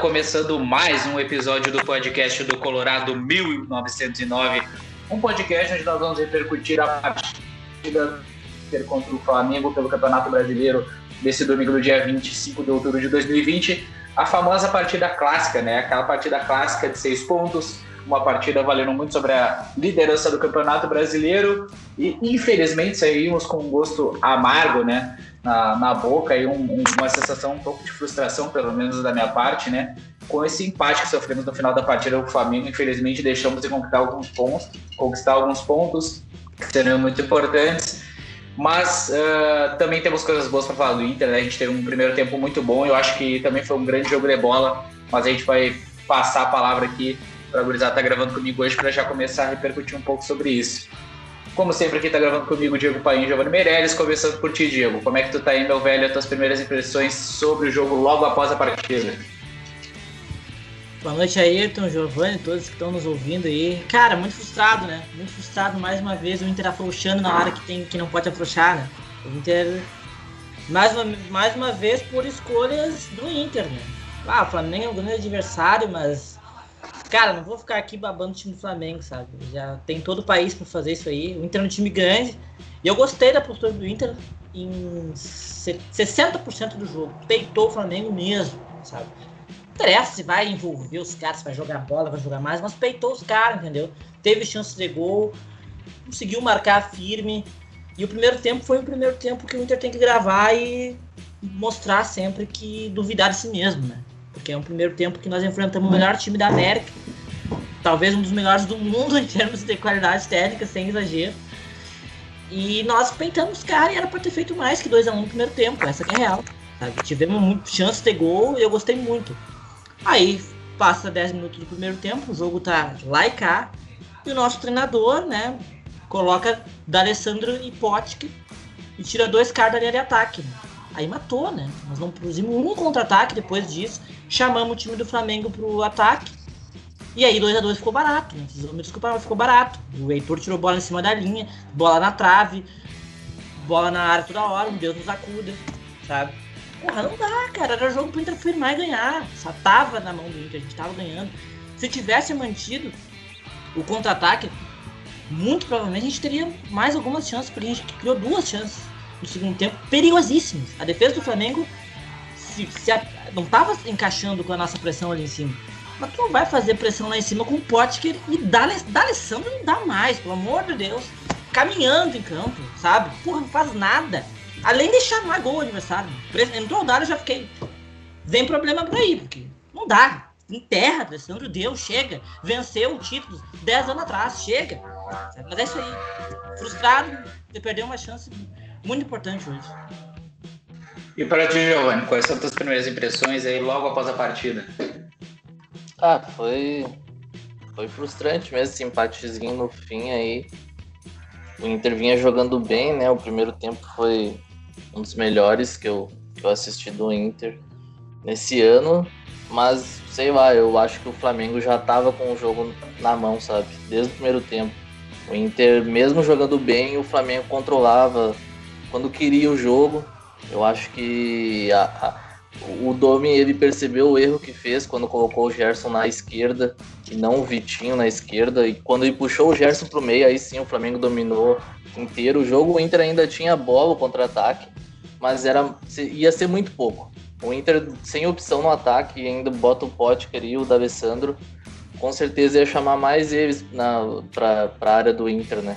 começando mais um episódio do podcast do Colorado 1909. Um podcast onde nós vamos repercutir a partida contra o Flamengo pelo Campeonato Brasileiro desse domingo, do dia 25 de outubro de 2020. A famosa partida clássica, né? Aquela partida clássica de seis pontos, uma partida valendo muito sobre a liderança do Campeonato Brasileiro e infelizmente saímos com um gosto amargo, né? Na, na boca e um, um, uma sensação um pouco de frustração, pelo menos da minha parte, né? Com esse empate que sofremos no final da partida com o Flamengo, infelizmente deixamos de conquistar alguns pontos, conquistar alguns pontos que seriam muito importantes. Mas uh, também temos coisas boas para falar do Inter, né? A gente teve um primeiro tempo muito bom, eu acho que também foi um grande jogo de bola, mas a gente vai passar a palavra aqui para a gurizada tá gravando comigo hoje para já começar a repercutir um pouco sobre isso. Como sempre, aqui tá gravando comigo Diego Paim e Giovanni Meirelles, começando por ti, Diego. Como é que tu tá aí, meu velho, as tuas primeiras impressões sobre o jogo logo após a partida? Boa noite, Ayrton, Giovanni, todos que estão nos ouvindo aí. Cara, muito frustrado, né? Muito frustrado mais uma vez o Inter afrouxando na hora que, tem, que não pode afrouxar, né? O Inter, mais uma, mais uma vez, por escolhas do Inter, né? Ah, o Flamengo é um grande adversário, mas Cara, não vou ficar aqui babando o time do Flamengo, sabe? Já tem todo o país para fazer isso aí. O Inter é um time grande. E eu gostei da postura do Inter em 60% do jogo. Peitou o Flamengo mesmo, sabe? Interessa se vai envolver os caras, se vai jogar bola, vai jogar mais, mas peitou os caras, entendeu? Teve chance de gol, conseguiu marcar firme. E o primeiro tempo foi o primeiro tempo que o Inter tem que gravar e mostrar sempre que duvidar de si mesmo, né? porque é um primeiro tempo que nós enfrentamos o melhor time da América, talvez um dos melhores do mundo em termos de qualidade técnica, sem exagero. E nós peitamos os caras e era para ter feito mais que 2 a 1 um no primeiro tempo, essa que é real. Sabe? Tivemos muito chance de gol e eu gostei muito. Aí passa 10 minutos do primeiro tempo, o jogo tá lá e cá, e o nosso treinador, né, coloca D'Alessandro e Potk e tira dois caras da linha de ataque. Aí matou, né? Nós não produzimos um contra-ataque depois disso. Chamamos o time do Flamengo pro ataque. E aí 2 a 2 ficou barato, né? Me desculpa, mas ficou barato. O Heitor tirou bola em cima da linha, bola na trave, bola na área toda hora, um Deus nos acuda, sabe? Porra, não dá, cara. Era jogo pro Inter firmar e ganhar. Só tava na mão do Inter, a gente tava ganhando. Se tivesse mantido o contra-ataque, muito provavelmente a gente teria mais algumas chances, porque a gente criou duas chances no segundo tempo perigosíssimos. A defesa do Flamengo se, se a, não estava encaixando com a nossa pressão ali em cima. Mas tu não vai fazer pressão lá em cima com o Potker e dá Alessandro não dá mais, pelo amor de Deus. Caminhando em campo, sabe? Porra, não faz nada. Além de chamar gol adversário. Entrou o Dário, eu já fiquei. Vem problema por aí, porque não dá. Enterra, Alessandro deu, chega. Venceu o título 10 anos atrás, chega. Mas é isso aí. Frustrado de perder uma chance muito importante hoje. E para ti, Giovanni, quais são as tuas primeiras impressões aí logo após a partida? Ah, foi foi frustrante mesmo esse empatezinho no fim aí. O Inter vinha jogando bem, né? O primeiro tempo foi um dos melhores que eu, que eu assisti do Inter nesse ano, mas sei lá, eu acho que o Flamengo já tava com o jogo na mão, sabe? Desde o primeiro tempo. O Inter, mesmo jogando bem, o Flamengo controlava quando queria o jogo. Eu acho que a, a, o Domi ele percebeu o erro que fez quando colocou o Gerson na esquerda e não o Vitinho na esquerda. E quando ele puxou o Gerson para o meio, aí sim o Flamengo dominou inteiro o jogo. O Inter ainda tinha bola, o contra-ataque, mas era, ia ser muito pouco. O Inter sem opção no ataque e ainda bota o Potker e o D'Alessandro, com certeza ia chamar mais eles para a área do Inter, né?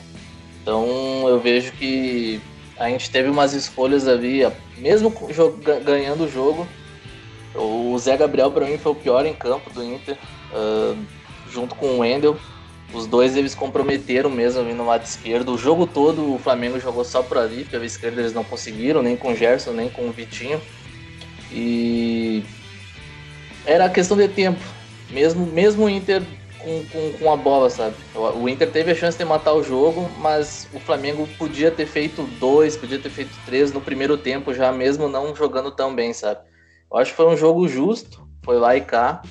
Então eu vejo que a gente teve umas escolhas ali, mesmo ganhando o jogo. O Zé Gabriel, para mim, foi o pior em campo do Inter, uh, junto com o Wendel. Os dois eles comprometeram mesmo ali no lado esquerdo. O jogo todo o Flamengo jogou só por ali, pela esquerda eles não conseguiram, nem com o Gerson, nem com o Vitinho. E era questão de tempo. Mesmo, mesmo o Inter com, com, com, a bola, sabe? O Inter teve a chance de matar o jogo, mas o Flamengo podia ter feito dois, podia ter feito três no primeiro tempo já, mesmo não jogando tão bem, sabe? Eu acho que foi um jogo justo, foi lá e cá.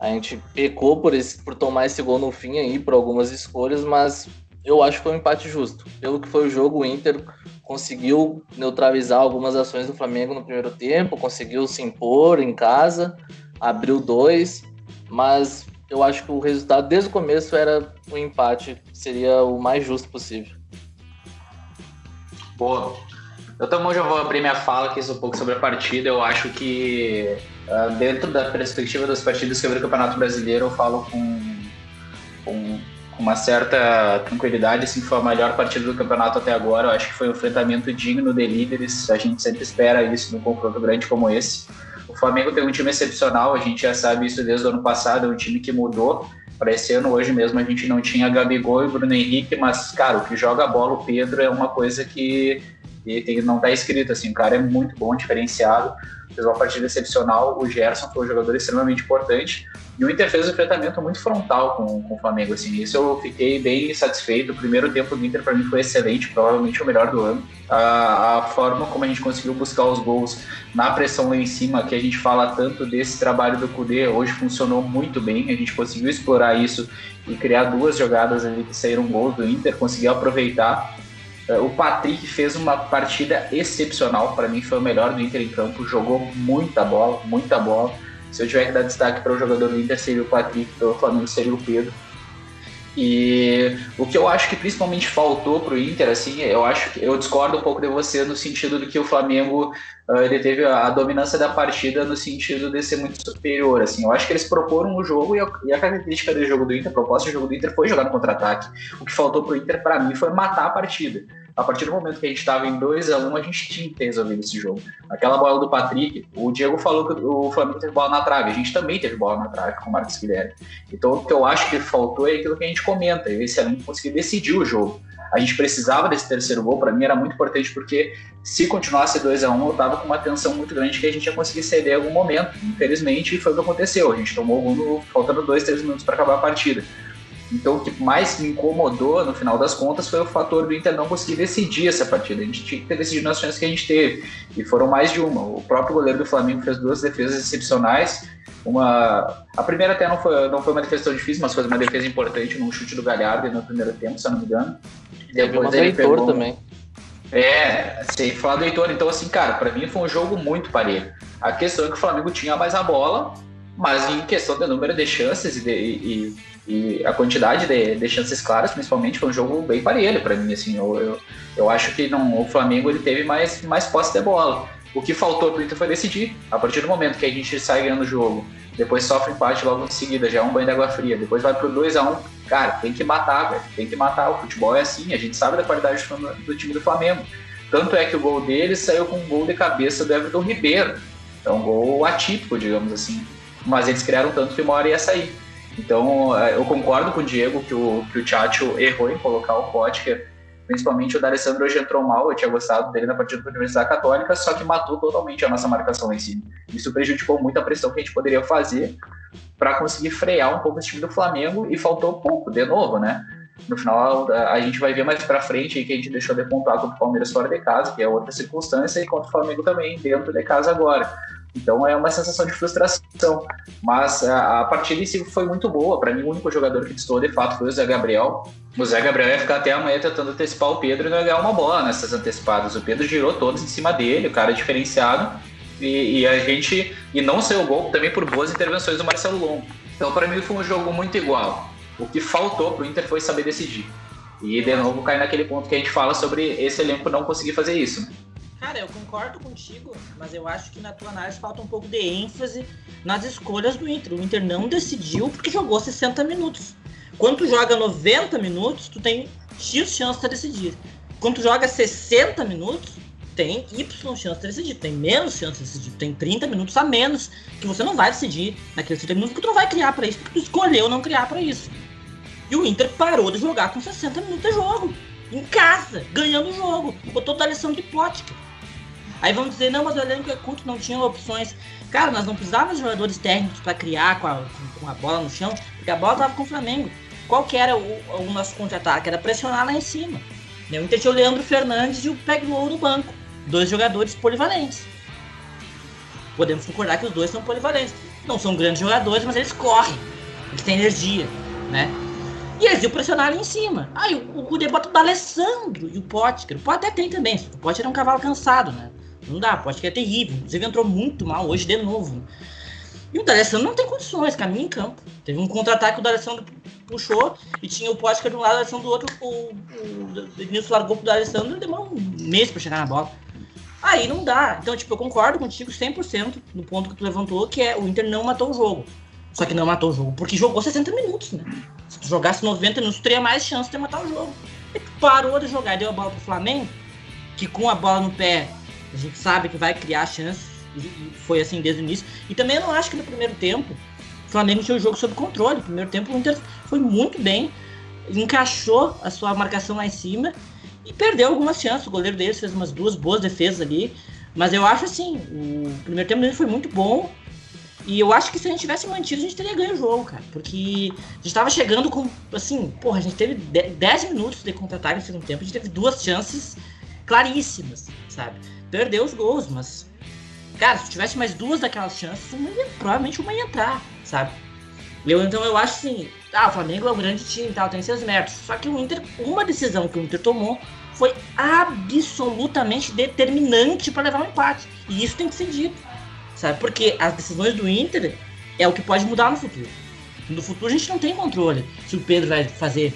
A gente pecou por, esse, por tomar esse gol no fim aí, por algumas escolhas, mas eu acho que foi um empate justo. Pelo que foi o jogo, o Inter conseguiu neutralizar algumas ações do Flamengo no primeiro tempo, conseguiu se impor em casa, abriu dois, mas eu acho que o resultado desde o começo era o um empate, seria o mais justo possível. Boa. Eu também já vou abrir minha fala aqui um pouco sobre a partida. Eu acho que uh, dentro da perspectiva das partidas que eu vi no Campeonato Brasileiro, eu falo com, com uma certa tranquilidade, assim, foi a melhor partida do campeonato até agora. Eu acho que foi um enfrentamento digno de líderes. A gente sempre espera isso num confronto grande como esse. O Flamengo tem um time excepcional, a gente já sabe isso desde o ano passado, é um time que mudou. Para esse ano, hoje mesmo, a gente não tinha Gabigol e Bruno Henrique, mas, cara, o que joga a bola, o Pedro, é uma coisa que, não está escrito, assim, o cara é muito bom, diferenciado fez uma partida excepcional. O Gerson foi um jogador extremamente importante. E o Inter fez um enfrentamento muito frontal com, com o Flamengo. Assim. Isso eu fiquei bem satisfeito. O primeiro tempo do Inter, para mim, foi excelente, provavelmente o melhor do ano. A, a, forma como a gente conseguiu buscar os gols na pressão lá em cima, que a gente fala tanto desse trabalho do Cudê, hoje funcionou muito bem. A gente conseguiu explorar isso e criar duas jogadas ali que saíram gols do Inter, conseguiu aproveitar. É, o Patrick fez uma partida excepcional, para mim foi o melhor do Inter em campo, jogou muita bola, muita bola. Se eu tiver que dar destaque para o jogador do Inter, seria o Patrick, pelo Flamengo seria o Pedro. E o que eu acho que principalmente faltou para o Inter, assim, eu acho que eu discordo um pouco de você no sentido de que o Flamengo uh, ele teve a dominância da partida no sentido de ser muito superior, assim. Eu acho que eles proporam o jogo e a, e a característica do jogo do Inter, a proposta do jogo do Inter foi jogar no contra-ataque. O que faltou para o Inter, para mim, foi matar a partida a partir do momento que a gente estava em 2 a 1 um, a gente tinha que ter resolvido esse jogo. Aquela bola do Patrick, o Diego falou que o Flamengo teve bola na trave, a gente também teve bola na trave com o Marcos Guilherme. Então o que eu acho que faltou é aquilo que a gente comenta, esse elenco conseguir decidir o jogo. A gente precisava desse terceiro gol, para mim era muito importante porque se continuasse 2 a 1 um, eu tava com uma tensão muito grande que a gente ia conseguir ceder em algum momento. Infelizmente foi o que aconteceu, a gente tomou o gol faltando 2, 3 minutos para acabar a partida. Então, o que mais me incomodou no final das contas foi o fator do Inter não conseguir decidir essa partida. A gente tinha que ter decidido nas chances que a gente teve, e foram mais de uma. O próprio goleiro do Flamengo fez duas defesas excepcionais. Uma, a primeira até não foi, não foi uma defesa tão difícil, mas foi uma defesa importante num chute do Galhardo no primeiro tempo, se eu não me engano. Depois ele pegou... também. É, sem falar do Heitor. Então, assim, cara, para mim foi um jogo muito parelho. A questão é que o Flamengo tinha mais a bola, mas em questão de número de chances e, de, e, e a quantidade de, de, chances claras, principalmente, foi um jogo bem parelho para mim. Assim, eu, eu, eu, acho que não, o Flamengo ele teve mais, mais posse de bola. O que faltou para o Inter foi decidir. A partir do momento que a gente sai ganhando o jogo, depois sofre empate logo em seguida, já é um banho de água fria, depois vai pro 2 a 1 um, cara, tem que matar, velho. Tem que matar. O futebol é assim, a gente sabe da qualidade do, do time do Flamengo. Tanto é que o gol dele saiu com um gol de cabeça do Everton Ribeiro. É um gol atípico, digamos assim mas eles criaram tanto que uma hora ia sair. Então, é, eu concordo com o Diego que o, que o Tchatcho errou em colocar o Potker, principalmente o D'Alessandro hoje entrou mal, eu tinha gostado dele na partida da Universidade Católica, só que matou totalmente a nossa marcação em cima. Isso prejudicou muito a pressão que a gente poderia fazer para conseguir frear um pouco esse time do Flamengo e faltou pouco, de novo, né? No final, a gente vai ver mais para frente que a gente deixou de pontuar contra o Palmeiras fora de casa, que é outra circunstância, e contra o Flamengo também dentro de casa agora. Então é uma sensação de frustração. Mas a, a partida em si foi muito boa. Para mim, o único jogador que distou de fato foi o Zé Gabriel. O Zé Gabriel ia ficar até amanhã tentando antecipar o Pedro e não ganhar uma bola nessas antecipadas. O Pedro girou todos em cima dele, o cara é diferenciado. E, e a gente. E não saiu o gol também por boas intervenções do Marcelo Longo. Então, para mim, foi um jogo muito igual. O que faltou pro Inter foi saber decidir. E de novo cai naquele ponto que a gente fala sobre esse elenco não conseguir fazer isso. Cara, eu concordo contigo, mas eu acho que na tua análise falta um pouco de ênfase nas escolhas do Inter. O Inter não decidiu porque jogou 60 minutos. Quando tu joga 90 minutos, tu tem X chance de decidir. Quando tu joga 60 minutos, tem Y chance de decidir. Tem menos chance de decidir. Tem 30 minutos a menos que você não vai decidir naqueles 30 minutos porque tu não vai criar para isso, porque tu escolheu não criar para isso. E o Inter parou de jogar com 60 minutos de jogo. Em casa, ganhando o jogo. Botou da lição de Potker. Aí vamos dizer, não, mas o elenco é curto, não tinha opções. Cara, nós não precisávamos de jogadores técnicos para criar com a, com a, bola no chão, porque a bola tava com o Flamengo. Qual que era o, o nosso contra-ataque? Era pressionar lá em cima. O Inter tinha o Leandro Fernandes e o Peglow no banco. Dois jogadores polivalentes. Podemos concordar que os dois são polivalentes. Não são grandes jogadores, mas eles correm. Eles têm energia, né? E eles iam pressionar ali em cima. Aí o, o bota o Alessandro e o Potker. O até tem também. O Potker é um cavalo cansado, né? Não dá, pode que é terrível. Inclusive entrou muito mal hoje de novo. E o D'Alessandro não tem condições, caminha em campo. Teve um contra-ataque que o D'Alessandro puxou e tinha o Potker de um lado o D'Alessandro do outro. O, Denilson largou pro D'Alessandro e demorou um mês para chegar na bola. Aí não dá. Então, tipo, eu concordo contigo 100% no ponto que tu levantou, que é o Inter não matou o jogo. Só que não matou o jogo, porque jogou 60 minutos, né? Se tu jogasse 90 minutos, tu teria mais chance de matar o jogo. E tu parou de jogar, deu a bola pro Flamengo, que com a bola no pé, a gente sabe que vai criar chances, e foi assim desde o início. E também eu não acho que no primeiro tempo o Flamengo tinha o jogo sob controle. No primeiro tempo o Inter foi muito bem, encaixou a sua marcação lá em cima e perdeu algumas chances. O goleiro deles fez umas duas boas defesas ali. Mas eu acho assim, o primeiro tempo dele foi muito bom. E eu acho que se a gente tivesse mantido, a gente teria ganho o jogo, cara. Porque a gente tava chegando com, assim, porra, a gente teve 10 minutos de contra-ataque no segundo tempo, a gente teve duas chances claríssimas, sabe? Perdeu os gols, mas, cara, se tivesse mais duas daquelas chances, uma ia, provavelmente uma ia entrar, sabe? Eu, então eu acho assim, ah, o Flamengo é um grande time e tal, tem seus méritos. Só que o Inter, uma decisão que o Inter tomou foi absolutamente determinante para levar um empate. E isso tem que ser dito, sabe? Porque as decisões do Inter é o que pode mudar no futuro. No futuro a gente não tem controle. Se o Pedro vai fazer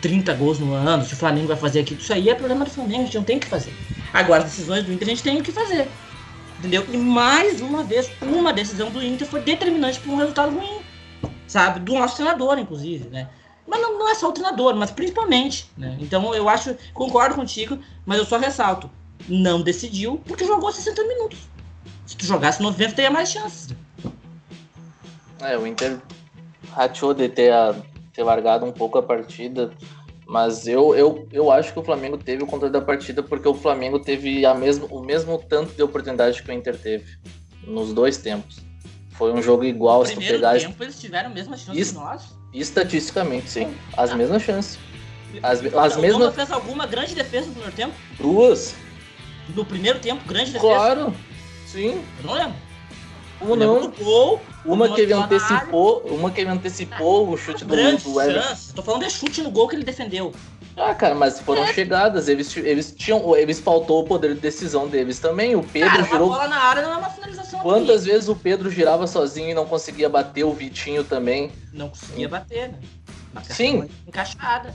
30 gols no ano, se o Flamengo vai fazer aquilo, isso aí é problema do Flamengo, a gente não tem o que fazer. Agora, as decisões do Inter a gente tem o que fazer. Entendeu? E mais uma vez, uma decisão do Inter foi determinante para um resultado ruim sabe? Do nosso treinador, inclusive, né? Mas não, não é só o treinador, mas principalmente, né? Então eu acho, concordo contigo, mas eu só ressalto, não decidiu porque jogou 60 minutos. Se tu jogasse 90, teria mais chances. É, o Inter rachou de ter, a, ter largado um pouco a partida, mas eu, eu, eu acho que o Flamengo teve o controle da partida porque o Flamengo teve a mesmo, o mesmo tanto de oportunidade que o Inter teve nos dois tempos. Foi um jogo igual. No primeiro pegar... tempo eles tiveram a mesma chance Est... que nós. Estatisticamente, sim. As ah. mesmas chances. As, as o mesmas... fez alguma grande defesa no primeiro tempo? Duas. No primeiro tempo, grande defesa? Claro, sim. Eu não lembro. Uma não. Gol, uma que ele antecipou, uma que ele antecipou o chute do, grande do Everton. Tô falando de chute no gol que ele defendeu. Ah, cara, mas foram é. chegadas. Eles, eles tinham. Eles faltou o poder de decisão deles também. O Pedro cara, girou. bola na área não é uma finalização. Quantas aqui. vezes o Pedro girava sozinho e não conseguia bater o Vitinho também? Não conseguia bater, né? Sim. Encaixada.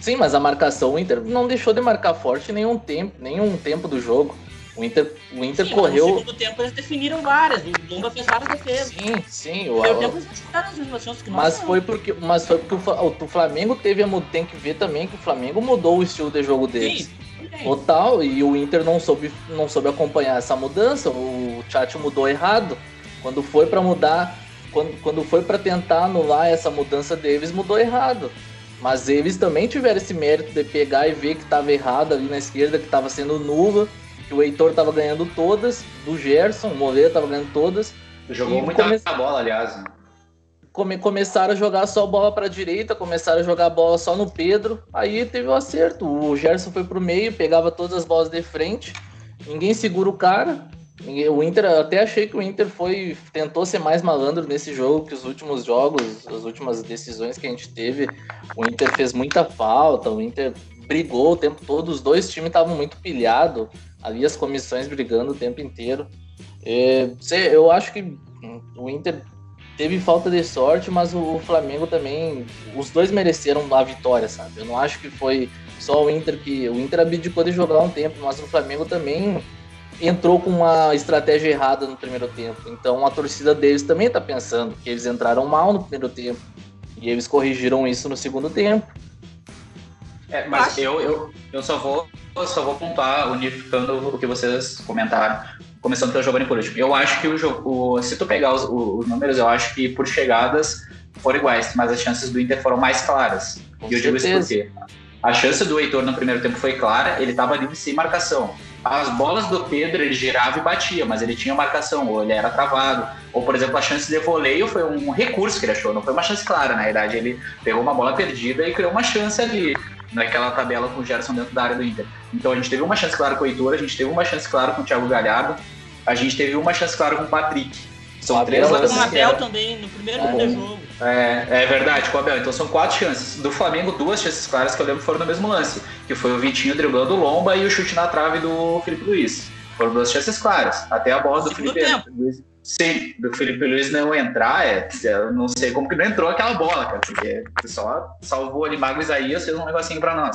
sim, mas a marcação, o Inter não deixou de marcar forte nenhum tempo, nenhum tempo do jogo. O Inter, o Inter sim, correu. No segundo tempo eles definiram várias. O Lumba fez várias defesas. Sim, sim. O primeiro tempo eles as mesmas chances que nós. Mas foi porque, mas foi porque o, o Flamengo teve a tem que ver também que o Flamengo mudou o estilo de jogo deles. Sim. Total, e o Inter não soube, não soube acompanhar essa mudança. O chat mudou errado. Quando foi para mudar, quando, quando foi para tentar anular essa mudança deles, mudou errado. Mas eles também tiveram esse mérito de pegar e ver que estava errado ali na esquerda, que estava sendo nula que o Heitor tava ganhando todas, do Gerson, o Moleira tava ganhando todas. Jogou muita come... bola, aliás. Né? Come... Começaram a jogar só bola para direita, começaram a jogar bola só no Pedro. Aí teve o um acerto. O Gerson foi pro meio, pegava todas as bolas de frente. Ninguém segura o cara. O Inter, até achei que o Inter foi tentou ser mais malandro nesse jogo que os últimos jogos, as últimas decisões que a gente teve. O Inter fez muita falta, o Inter brigou o tempo todo, os dois times estavam muito pilhados ali as comissões brigando o tempo inteiro. É, eu acho que o Inter teve falta de sorte, mas o Flamengo também, os dois mereceram a vitória, sabe? Eu não acho que foi só o Inter que o Inter abdicou de jogar um tempo, mas o Flamengo também entrou com uma estratégia errada no primeiro tempo. Então a torcida deles também está pensando que eles entraram mal no primeiro tempo e eles corrigiram isso no segundo tempo. É, mas eu, eu, eu só vou eu só vou pontuar, unificando o que vocês comentaram, começando pelo Giovanni por último. Eu acho que o jogo, se tu pegar os, os, números, eu acho que por chegadas foram iguais, mas as chances do Inter foram mais claras. Com e eu digo isso porque a chance do Heitor no primeiro tempo foi clara, ele estava ali sem marcação. As bolas do Pedro ele girava e batia, mas ele tinha marcação, ou ele era travado. Ou, por exemplo, a chance de voleio foi um recurso que ele achou, não foi uma chance clara, na verdade. Ele pegou uma bola perdida e criou uma chance ali naquela tabela com o Gerson dentro da área do Inter. Então a gente teve uma chance clara com o Heitor, a gente teve uma chance clara com o Thiago Galhardo, a gente teve uma chance clara com o Patrick. São três lances. Com o Abel também, no primeiro é, jogo. É, é verdade, com o Abel. Então são quatro chances. Do Flamengo, duas chances claras que eu lembro foram no mesmo lance, que foi o Vitinho driblando o Lomba e o chute na trave do Felipe Luiz. Foram duas chances claras. Até a bola do Felipe. Luiz. Sim, do Felipe Luiz não entrar, é, eu não sei como que não entrou aquela bola, cara, porque só salvou ali Mago Isaías, fez um negocinho pra nós.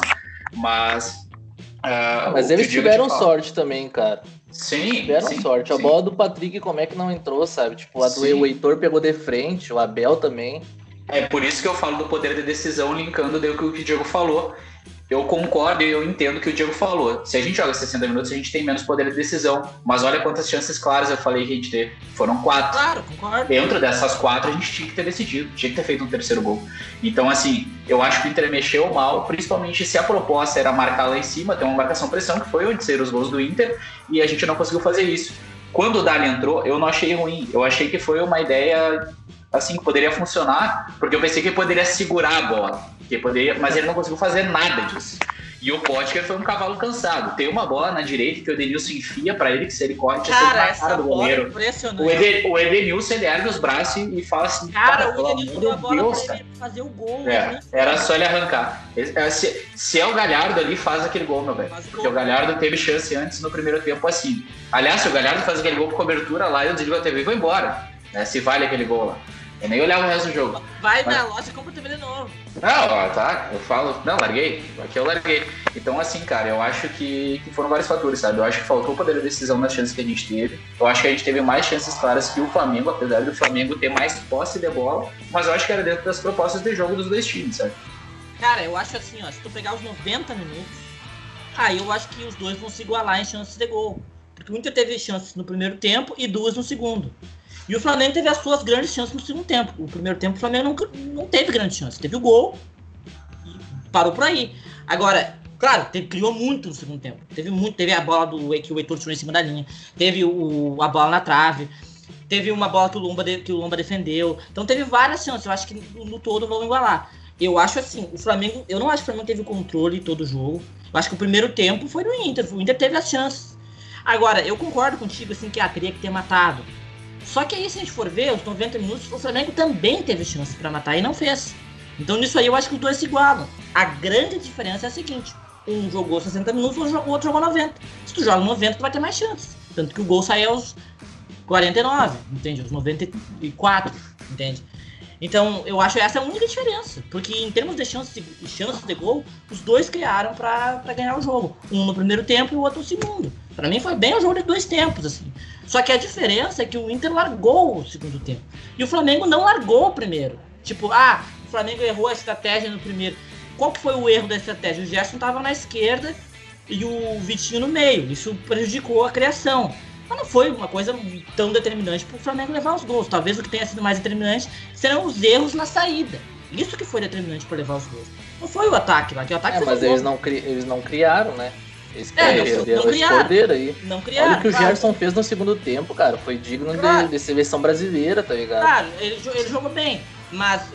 Mas. Uh, mas eles tiveram sorte também, cara. Sim. Tiveram sim, sorte. Sim. A bola do Patrick, como é que não entrou, sabe? Tipo, a do sim. Heitor pegou de frente, o Abel também. É por isso que eu falo do poder de decisão, linkando o que o Diego falou eu concordo e eu entendo o que o Diego falou. Se a gente joga 60 minutos, a gente tem menos poder de decisão. Mas olha quantas chances claras eu falei que a gente teve. Foram quatro. Claro, concordo. Dentro dessas quatro, a gente tinha que ter decidido, tinha que ter feito um terceiro gol. Então, assim, eu acho que o Inter mexeu mal, principalmente se a proposta era marcar lá em cima, ter uma marcação-pressão, que foi onde saíram os gols do Inter, e a gente não conseguiu fazer isso. Quando o Dali entrou, eu não achei ruim. Eu achei que foi uma ideia assim que poderia funcionar, porque eu pensei que ele poderia segurar a bola, que poderia, mas ele não conseguiu fazer nada disso. E o Potker foi um cavalo cansado. Tem uma bola na direita que o Edenilson enfia para ele, que se ele corre, tinha cara, essa cara do goleiro. O, Eden, o Edenilson ele ergue os braços e fala assim: Cara, o Edenilson deu a bola Deus, pra ele fazer o gol. É, era só ele arrancar. É, se, se, é o Galhardo ali, faz aquele gol, meu velho. Porque o Galhardo teve chance antes no primeiro tempo assim. Aliás, se o Galhardo faz aquele gol com cobertura lá, eu desligo a TV e vou embora. Né, se vale aquele gol lá. Eu nem olhava o resto do jogo. Vai Mas... na loja e compra o TV de novo. Não, tá, eu falo. Não, larguei. Aqui eu larguei. Então, assim, cara, eu acho que, que foram vários fatores, sabe? Eu acho que faltou poder de decisão nas chances que a gente teve. Eu acho que a gente teve mais chances claras que o Flamengo, apesar do Flamengo ter mais posse de bola. Mas eu acho que era dentro das propostas de jogo dos dois times, sabe? Cara, eu acho assim, ó, se tu pegar os 90 minutos, aí eu acho que os dois vão se igualar em chances de gol. Porque o Inter teve chances no primeiro tempo e duas no segundo. E o Flamengo teve as suas grandes chances no segundo tempo. O primeiro tempo o Flamengo não, não teve grandes chances. Teve o gol e parou por aí. Agora, claro, teve, criou muito no segundo tempo. Teve muito, teve a bola do que o Heitor tirou em cima da linha. Teve o, a bola na trave. Teve uma bola que o Lomba, de, que o Lomba defendeu. Então teve várias chances. Eu acho que no, todo vão igualar. Eu acho assim, o Flamengo. Eu não acho que o Flamengo teve controle todo o jogo. Eu acho que o primeiro tempo foi do Inter. O Inter teve as chances. Agora, eu concordo contigo assim que ah, teria que ter matado. Só que aí, se a gente for ver, os 90 minutos, o Flamengo também teve chance para matar e não fez. Então, nisso aí, eu acho que os dois se igualam. A grande diferença é a seguinte: um jogou 60 minutos, o outro jogou 90. Se tu joga 90, tu vai ter mais chances. Tanto que o gol sai aos 49, entende? Aos 94, entende? Então, eu acho essa a única diferença. Porque em termos de chances de, chances de gol, os dois criaram para ganhar o jogo. Um no primeiro tempo e o outro no segundo. Para mim foi bem o jogo de dois tempos, assim. Só que a diferença é que o Inter largou o segundo tempo. E o Flamengo não largou o primeiro. Tipo, ah, o Flamengo errou a estratégia no primeiro. Qual que foi o erro da estratégia? O Gerson estava na esquerda e o Vitinho no meio. Isso prejudicou a criação. Mas não foi uma coisa tão determinante para o Flamengo levar os gols. Talvez o que tenha sido mais determinante serão os erros na saída. Isso que foi determinante para levar os gols. Não foi o ataque lá, que o ataque é, mas eles não, eles não criaram, né? Eles é, perderam esse poder aí. Não criaram. Olha o que o Gerson fez no segundo tempo, cara. Foi digno claro. de, de seleção brasileira, tá ligado? Claro, ele, ele jogou bem. Mas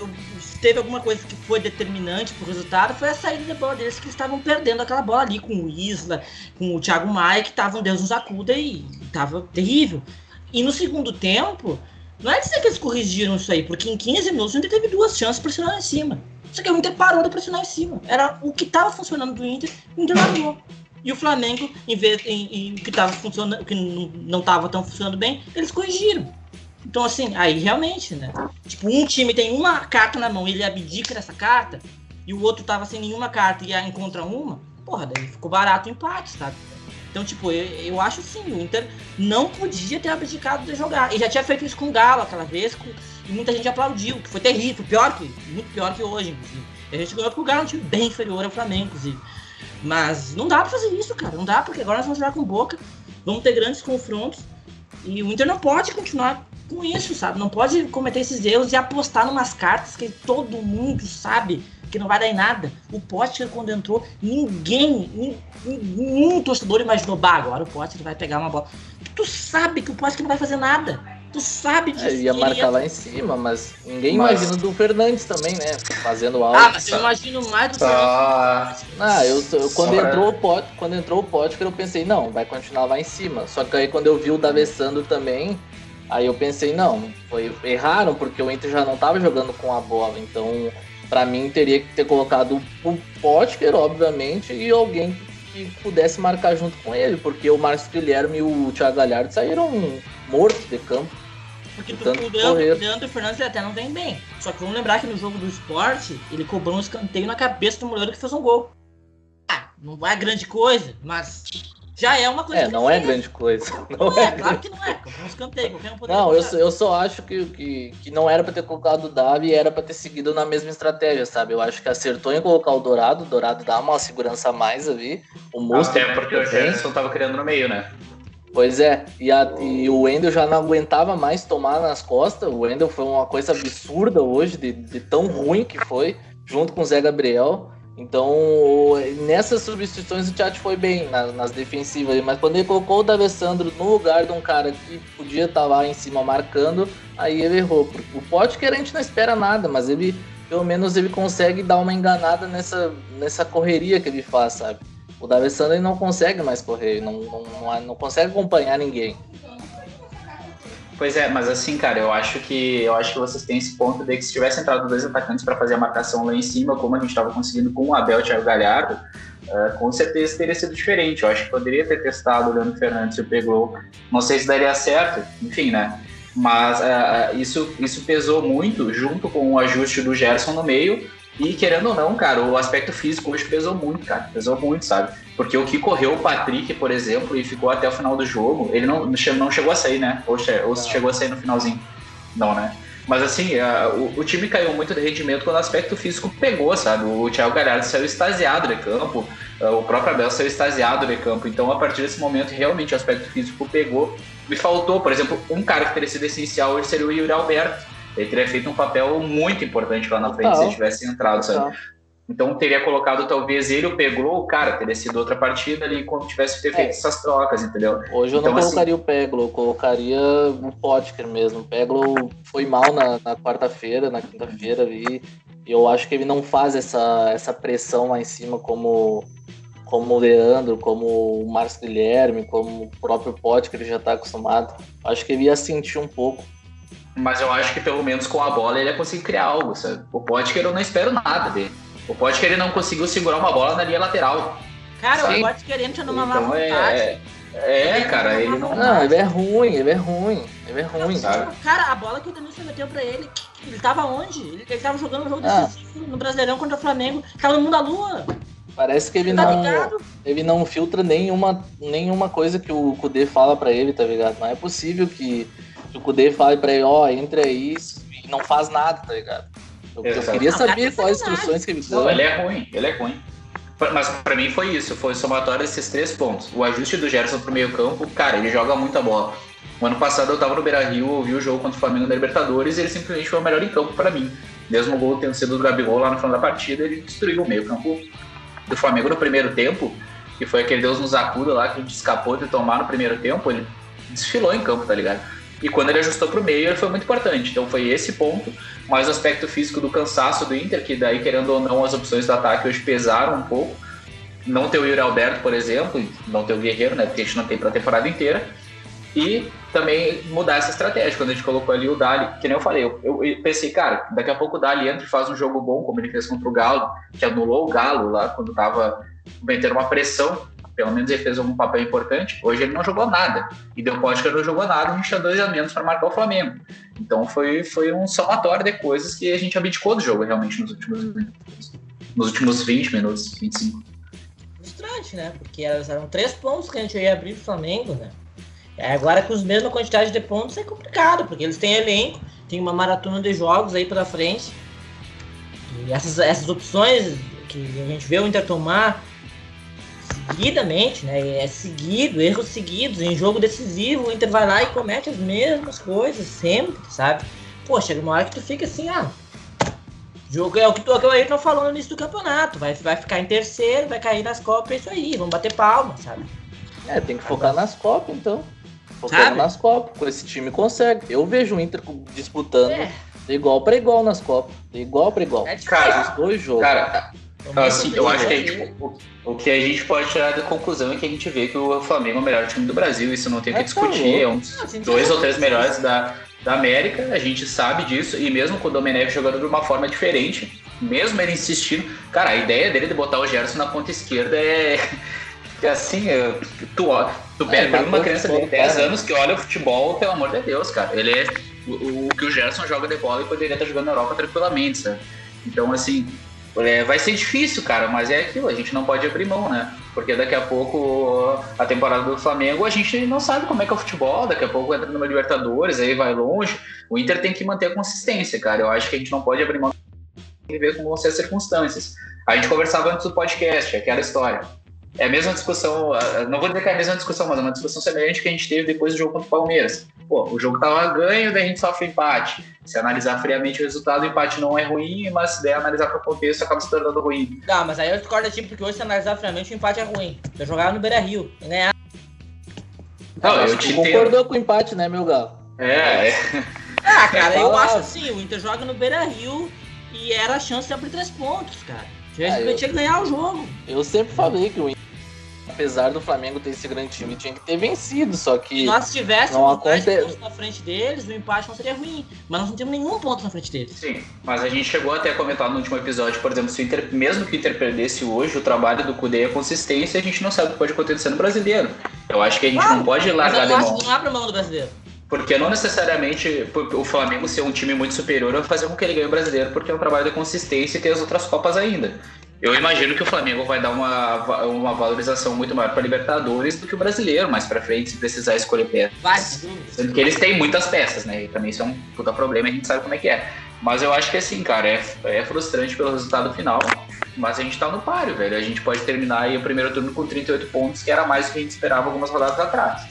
teve alguma coisa que foi determinante pro resultado, foi a saída de bola deles, que estavam perdendo aquela bola ali com o Isla, com o Thiago Maia, que estavam Deus nos acuda e tava terrível. E no segundo tempo, não é dizer que eles corrigiram isso aí, porque em 15 minutos o Inter teve duas chances pressionar em cima. Só que o Inter parou de pressionar em cima. Era o que estava funcionando do Inter, o Inter largou. E o Flamengo, em vez em, em que tava funcionando, que não estava tão funcionando bem, eles corrigiram. Então, assim, aí realmente, né? Tipo, um time tem uma carta na mão, ele abdica dessa carta, e o outro tava sem nenhuma carta e encontra uma, porra, daí ficou barato o empate, sabe? Então, tipo, eu, eu acho assim, o Inter não podia ter abdicado de jogar. E já tinha feito isso com o Galo aquela vez, com, e muita gente aplaudiu, que foi terrível, pior que, muito pior que hoje, inclusive. A gente ganhou porque o Galo é um time bem inferior ao Flamengo, inclusive. Mas não dá pra fazer isso, cara. Não dá, porque agora nós vamos jogar com boca, vamos ter grandes confrontos. E o Inter não pode continuar com isso, sabe? Não pode cometer esses erros e apostar numas cartas que todo mundo sabe que não vai dar em nada. O Potter, quando entrou, ninguém, nenhum torcedor imaginou, bah, agora o Potter vai pegar uma bola. Tu sabe que o Potter não vai fazer nada. Tu sabe disso. É, ia marcar lá em cima, mas ninguém mas... imagina do Fernandes também, né? Fazendo algo. Ah, mas eu imagino mais do ah. Fernandes. Ah, eu, eu quando, entrou o Pot, quando entrou o Potker, eu pensei, não, vai continuar lá em cima. Só que aí quando eu vi o D'Avessando também, aí eu pensei, não, foi erraram, porque o Inter já não tava jogando com a bola. Então, para mim, teria que ter colocado o Potker, obviamente, e alguém que pudesse marcar junto com ele, porque o Marcos Guilherme e o Thiago Galhardo saíram mortos de campo. Porque tu, o, Leandro, o Leandro Fernandes até não vem bem. Só que vamos lembrar que no jogo do esporte, ele cobrou um escanteio na cabeça do Moleiro que fez um gol. Ah, não é grande coisa, mas já é uma coisa. É, não é grande coisa. Não, não é, é, claro que não é. Um escanteio, qualquer um Não, eu, eu só acho que, que, que não era pra ter colocado o Davi e era pra ter seguido na mesma estratégia, sabe? Eu acho que acertou em colocar o Dourado. O Dourado dá uma segurança a mais ali. O Musto. Até porque o Gerson tava criando no meio, né? Pois é, e, a, e, o Wendel já não aguentava mais tomar nas costas. O Wendel foi uma coisa absurda hoje, de, de tão ruim que foi, junto com o Zé Gabriel. Então, nessas substituições o Tchat foi bem nas, nas, defensivas, mas quando ele colocou o D'Alessandro no lugar de um cara que podia estar tá lá em cima marcando, aí ele errou. O Potker a gente não espera nada, mas ele, pelo menos, ele consegue dar uma enganada nessa, nessa correria que ele faz, sabe? O D'Alessandro não consegue mais correr, não, não, não, não consegue acompanhar ninguém. Pois é, mas assim, cara, eu acho que eu acho que vocês têm esse ponto de que se tivesse entrado dois atacantes para fazer a marcação lá em cima, como a gente estava conseguindo com o Abel e o Thiago Galhardo, uh, com certeza teria sido diferente. Eu acho que poderia ter testado o Leandro Fernandes e o Pegou. Não sei se daria certo, enfim, né? Mas uh, isso, isso pesou muito junto com o ajuste do Gerson no meio e querendo ou não, cara, o aspecto físico hoje pesou muito, cara. Pesou muito, sabe? Porque o que correu o Patrick, por exemplo, e ficou até o final do jogo, ele não, não chegou a sair, né? Ou, ou chegou a sair no finalzinho. Não, né? Mas assim, o, o, time caiu muito de rendimento quando o aspecto físico pegou, sabe? O Thiago Galhardo saiu extasiado de campo, o próprio Abel saiu extasiado de campo. Então, a partir desse momento, realmente o aspecto físico pegou. Me faltou, por exemplo, um cara que teria sido essencial hoje seria o Yuri Alberto ele teria feito um papel muito importante lá na frente Total. se ele tivesse entrado, sabe? Então teria colocado talvez ele o Peglo, cara, teria sido outra partida ali quando tivesse ter feito é. essas trocas, entendeu? Hoje eu então, não colocaria assim, o Peglo, eu colocaria o Potker mesmo. O Peglo foi mal na, na quarta-feira, na quinta-feira ali, e eu acho que ele não faz essa, essa pressão lá em cima como como o Leandro, como o Marcos Guilherme, como o próprio Potker, ele já está acostumado. Acho que ele ia sentir um pouco. Mas eu acho que pelo menos com a bola ele ia conseguir criar algo, sabe? O Potker eu não espero nada dele. O Potker ele não conseguiu segurar uma bola na linha lateral. Cara, sabe? o Potker entra numa então, má é, vontade. É, é, cara, ele não. Não, ele é ruim, ele é ruim. Ele é ruim, sabe? Cara, a bola que o Denilson meteu pra ele, ele tava onde? Ele, ele tava jogando um jogo ah. decisivo no Brasileirão contra o Flamengo, tava no mundo da lua. Parece que ele tá não, ligado? ele não filtra nenhuma, nenhuma coisa que o Kudê fala para ele, tá ligado? Não é possível que o Kudê fale pra ele, ó, oh, entra aí e não faz nada, tá ligado? Eu, eu queria saber quais instruções que ele deu. Não, ele é ruim, ele é ruim. Mas para mim foi isso, foi somatório desses três pontos. O ajuste do Gerson pro meio campo, cara, ele joga muita bola. O ano passado eu tava no Beira Rio, ouvi o jogo contra o Flamengo na Libertadores e ele simplesmente foi o melhor em campo para mim. Mesmo o gol tendo sido do Gabigol lá no final da partida, ele destruiu o meio campo do Flamengo no primeiro tempo, que foi aquele Deus nos acuda lá que a gente escapou de tomar no primeiro tempo, ele desfilou em campo, tá ligado? E quando ele ajustou para o meio, ele foi muito importante. Então foi esse ponto, mais o aspecto físico do cansaço do Inter, que daí, querendo ou não, as opções do ataque hoje pesaram um pouco. Não ter o Yuri Alberto, por exemplo, não ter o Guerreiro, né? Porque a gente não tem para a temporada inteira. E também mudar essa estratégia. Quando a gente colocou ali o Dali, que nem eu falei, eu, eu pensei, cara, daqui a pouco o Dali entra e faz um jogo bom, como ele fez contra o Galo, que anulou o Galo lá quando estava metendo uma pressão pelo menos ele fez algum papel importante. Hoje ele não jogou nada. E Del Pótica não jogou nada, a gente tinha dois a menos para marcar o Flamengo. Então foi, foi um somatório de coisas que a gente abdicou do jogo realmente nos últimos, nos últimos 20 minutos, 25. Frustrante, né? Porque eram três pontos que a gente ia abrir do Flamengo, né? Agora com os mesma quantidade de pontos é complicado, porque eles têm elenco, tem uma maratona de jogos aí pela frente. E essas, essas opções que a gente vê o Inter tomar seguidamente, né? É seguido, erros seguidos. Em jogo decisivo, o Inter vai lá e comete as mesmas coisas sempre, sabe? Pô, chega uma hora que tu fica assim, ah. Jogo é o que, tu, é o que o Ayrton falou no início do campeonato. Vai, vai ficar em terceiro, vai cair nas copas, é isso aí, vamos bater palma, sabe? É, tem que focar nas copas, então. Focando nas copas, com esse time consegue. Eu vejo o Inter disputando é. de igual para igual nas copas. De igual para igual. É cara, os dois jogos. Cara, assim, eu acho que a gente, o, que a gente pode tirar da conclusão é que a gente vê que o Flamengo é o melhor time do Brasil, isso não tem o que é, discutir, é um dos dois ou três melhores da, da América, a gente sabe disso, e mesmo com o Domenech jogando de uma forma diferente, mesmo ele insistindo, cara, a ideia dele de botar o Gerson na ponta esquerda é. é assim, tu, tu é, pega uma criança de 10 anos que olha o futebol, pelo amor de Deus, cara. Ele é o, o, que o Gerson joga de bola e poderia estar jogando na Europa tranquilamente, sabe? Então, assim, é, vai ser difícil, cara, mas é aquilo, a gente não pode abrir mão, né? Porque daqui a pouco a temporada do Flamengo a gente não sabe como é que é o futebol, daqui a pouco entra numa Libertadores, aí vai longe. O Inter tem que manter a consistência, cara. Eu acho que a gente não pode abrir mão e ver como vão ser as circunstâncias. A gente conversava antes do podcast, aquela história. É a mesma discussão, não vou dizer que é a mesma discussão, mas é uma discussão semelhante que a gente teve depois do jogo contra o Palmeiras. Pô, o jogo tava ganho, daí a gente sofre empate. Se analisar friamente o resultado, o empate não é ruim, mas se der analisar para o contexto, acaba se tornando ruim. Não, mas aí eu discordo de porque hoje, se analisar friamente, o empate é ruim. Eu jogava no Beira Rio e ganhar. Não, eu te concordou com o empate, né, meu galo? É, é. Ah, cara, eu acho assim, o Inter joga no Beira Rio e era a chance de abrir três pontos, cara. Tinha, ah, eu... tinha que ganhar o jogo. Eu sempre falei que o Inter apesar do Flamengo ter esse grande time, tinha que ter vencido, só que. Se nós tivéssemos aconte... pontos na frente deles, o empate não seria ruim. Mas nós não temos nenhum ponto na frente deles. Sim, mas a gente chegou até a comentar no último episódio, por exemplo, se o Inter, mesmo que o Inter perdesse hoje, o trabalho do Cudê é consistência, a gente não sabe o que pode acontecer no brasileiro. Eu acho que a gente não pode largar mas eu acho que não abre mão do brasileiro. Porque não necessariamente o Flamengo ser um time muito superior vai fazer com que ele ganhe o brasileiro, porque é um trabalho de consistência e tem as outras Copas ainda. Eu imagino que o Flamengo vai dar uma, uma valorização muito maior para Libertadores do que o brasileiro mais para frente, se precisar escolher peças. Sendo que eles têm muitas peças, né? E também isso é um puta problema, a gente sabe como é que é. Mas eu acho que assim, cara, é, é frustrante pelo resultado final. Mas a gente tá no páreo, velho. A gente pode terminar aí o primeiro turno com 38 pontos, que era mais do que a gente esperava algumas rodadas atrás.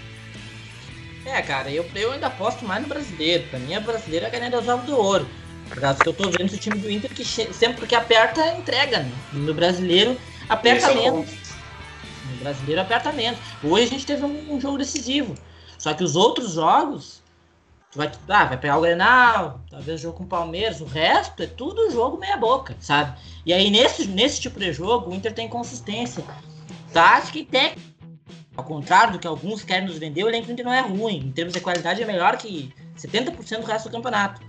É, cara, eu, eu ainda aposto mais no brasileiro. Pra mim, a brasileira é ganhando os ovos do ouro. Por causa que eu tô vendo o time do Inter que sempre que aperta, entrega. Né? No brasileiro, aperta é menos. No brasileiro, aperta menos. Hoje a gente teve um, um, jogo decisivo. Só que os outros jogos, tu vai, ah, vai pegar o Grenal, talvez jogo com o Palmeiras, o resto é tudo jogo meia boca, sabe? E aí nesse, nesse tipo de jogo, o Inter tem consistência. Tática e técnica. Ao contrário do que alguns querem nos vender, o elenco do Inter não é ruim. Em termos de qualidade, é melhor que 70% do resto do campeonato.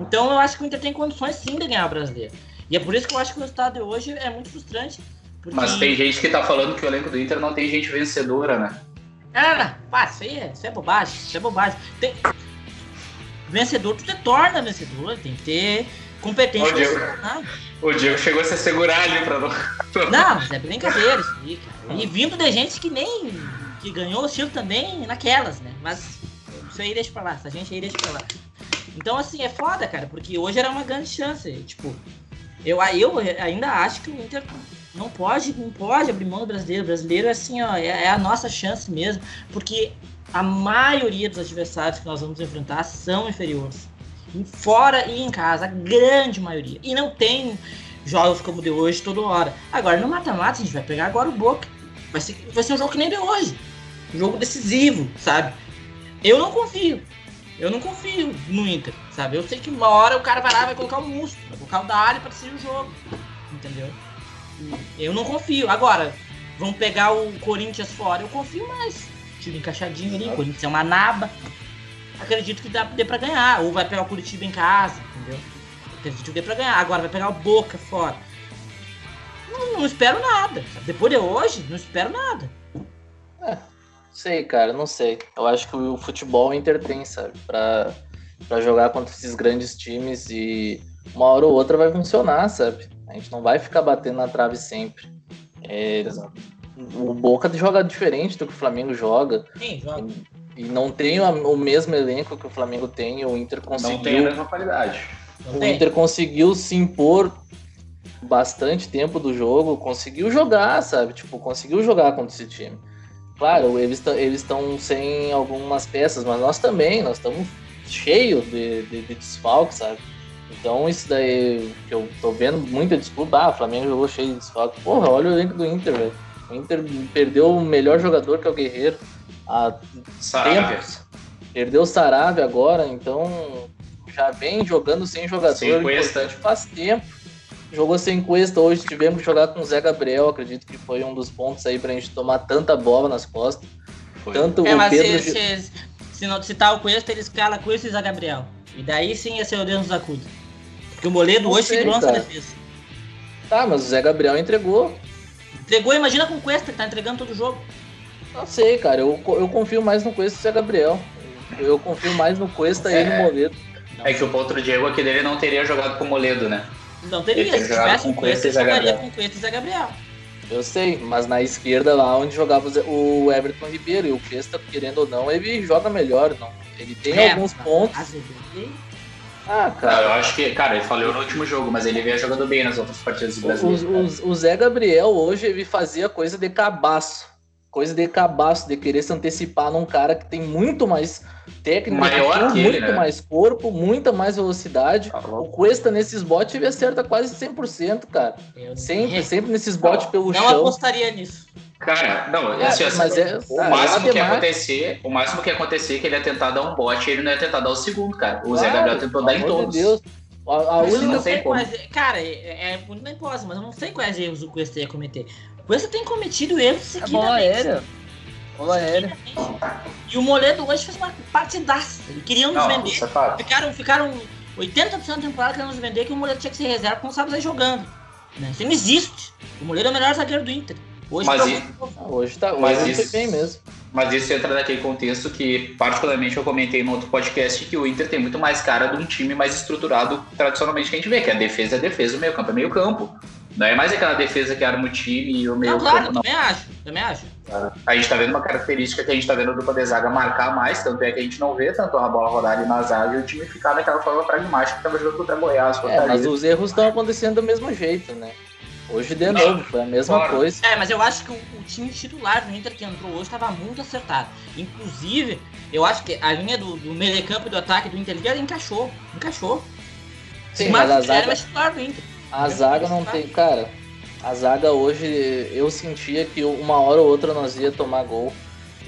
Então eu acho que o Inter tem condições sim de ganhar o brasileiro. E é por isso que eu acho que o resultado de hoje é muito frustrante. Porque... Mas tem gente que tá falando que o elenco do Inter não tem gente vencedora, né? Ah, não, pá, isso aí é, isso é bobagem, isso é bobagem. Tem... Vencedor, tu te torna vencedor, tem que ter competência. O Diego, o Diego chegou a se segurar ali pra não. Não, mas é brincadeira isso aí, cara. E vindo de gente que nem. que ganhou o estilo também naquelas, né? Mas isso aí deixa pra lá, essa gente aí deixa pra lá. Então, assim, é foda, cara, porque hoje era uma grande chance. Tipo, eu, eu ainda acho que o Inter não pode, não pode abrir mão do brasileiro. O brasileiro assim, ó, é, é a nossa chance mesmo, porque a maioria dos adversários que nós vamos enfrentar são inferiores. Fora e em casa, a grande maioria. E não tem jogos como o de hoje toda hora. Agora, no mata-mata, a gente vai pegar agora o Boca. Vai ser, vai ser um jogo que nem de hoje. Um jogo decisivo, sabe? Eu não confio. Eu não confio no Inter, sabe? Eu sei que uma hora o cara vai lá e vai colocar o músculo, vai colocar o da área pra decidir o jogo. Entendeu? Eu não confio. Agora, vão pegar o Corinthians fora, eu confio mais. Time encaixadinho ali, o Corinthians é uma naba. Acredito que dá, dê pra ganhar. Ou vai pegar o Curitiba em casa, entendeu? Acredito que dê pra ganhar. Agora vai pegar o Boca fora. Não, não espero nada. Sabe? Depois de hoje, não espero nada. É. Sei, cara, não sei. Eu acho que o futebol intertém, sabe? Pra, pra jogar contra esses grandes times e uma hora ou outra vai funcionar, sabe? A gente não vai ficar batendo na trave sempre. É, o Boca joga diferente do que o Flamengo joga. Sim, joga. E, e não tem o mesmo elenco que o Flamengo tem, o Inter conseguiu. Não tem a mesma qualidade. o Inter conseguiu se impor bastante tempo do jogo, conseguiu jogar, sabe? Tipo, conseguiu jogar contra esse time. Claro, eles estão sem algumas peças, mas nós também, nós estamos cheios de, de, de desfalque, sabe? Então isso daí que eu tô vendo muita desculpa, ah, o Flamengo jogou cheio de desfalque. Porra, olha o elenco do Inter, velho. O Inter perdeu o melhor jogador que é o Guerreiro há tempos. Perdeu o Sarabia agora, então já vem jogando sem jogador sem faz tempo jogou sem Cuesta, hoje tivemos que jogar com o Zé Gabriel, acredito que foi um dos pontos aí pra gente tomar tanta bola nas costas. Foi. Tanto é, o Pedro... Se, se, se, não citar o Cuesta, ele escala Cuesta e Zé Gabriel. E daí sim ia ser o Deus Zacudo. Porque o Moledo hoje sei, segurou essa defesa. Tá, mas o Zé Gabriel entregou. Entregou, imagina com o Cuesta, que tá entregando todo o jogo. Não sei, cara, eu, eu confio mais no Cuesta e o Zé Gabriel. Eu confio mais no Cuesta é, e no Moledo. É que o outro Diego aqui dele não teria jogado com o Moledo, né? Não teria. Se tivesse com Cuesta, jogaria com Cuesta e Zé Gabriel. Eu sei, mas na esquerda lá onde jogava o Everton Ribeiro e o Cuesta, querendo ou não, ele joga melhor. Não. Ele tem é, alguns pontos. Ah, cara. eu acho que, cara, ele falhou no último jogo, mas ele vinha jogando bem nas outras partidas do Brasil. O, o, o Zé Gabriel hoje ele fazia coisa de cabaço. Coisa de cabaço, de querer se antecipar num cara que tem muito mais técnica, Maior que muito ele, né? mais corpo, muita mais velocidade. Tá o Cuesta nesses botes ele acerta quase 100%, cara. Sempre, sempre nesses botes pelo não chão. Não apostaria nisso. Cara, não, é, assim, assim, mas é, o, máximo que acontecer, o máximo que acontecer é que ele ia tentar dar um bote e ele não ia tentar dar o segundo, cara. O claro, Zé Gabriel tentou dar em todos. De Deus. A, a única não sei como. cara, é, é muito bem posso, mas eu não sei quais erros o Cuesta ia cometer. O Cuesta tem cometido erros seguidamente. É bola aérea. Bola aérea. E o Moledo hoje fez uma partidaça. Ele queria nos vender. É ficaram, ficaram 80% da temporada querendo nos vender que o Moledo tinha que ser reserva porque não sabe sair jogando. Né? Isso não existe. O Moledo é o melhor zagueiro do Inter. Hoje mas tá, isso, hoje tá, mas hoje isso, bem mesmo. Mas isso entra naquele contexto que, particularmente, eu comentei no outro podcast que o Inter tem muito mais cara de um time mais estruturado tradicionalmente que a gente vê, que a defesa é defesa, o meio campo é meio campo. Não é mais aquela defesa que arma o time e o meio não, claro, campo. Não, também acho, também acho. A gente tá vendo uma característica que a gente tá vendo a dupla de zaga marcar mais, tanto é que a gente não vê tanto a bola rodar ali na zaga e o time ficar daquela forma pragmática que tava jogando contra Goiás. Contra é, mas os erros estão acontecendo do mesmo jeito, né? Hoje de novo, foi a mesma claro. coisa. É, mas eu acho que o, o, time titular do Inter que entrou hoje estava muito acertado. Inclusive, eu acho que a linha do, do meio campo e do ataque do Inter encaixou. Encaixou. Sim, mas a zaga, titular do Inter. A zaga não tem. Cara, a zaga hoje eu sentia que uma hora ou outra nós ia tomar gol.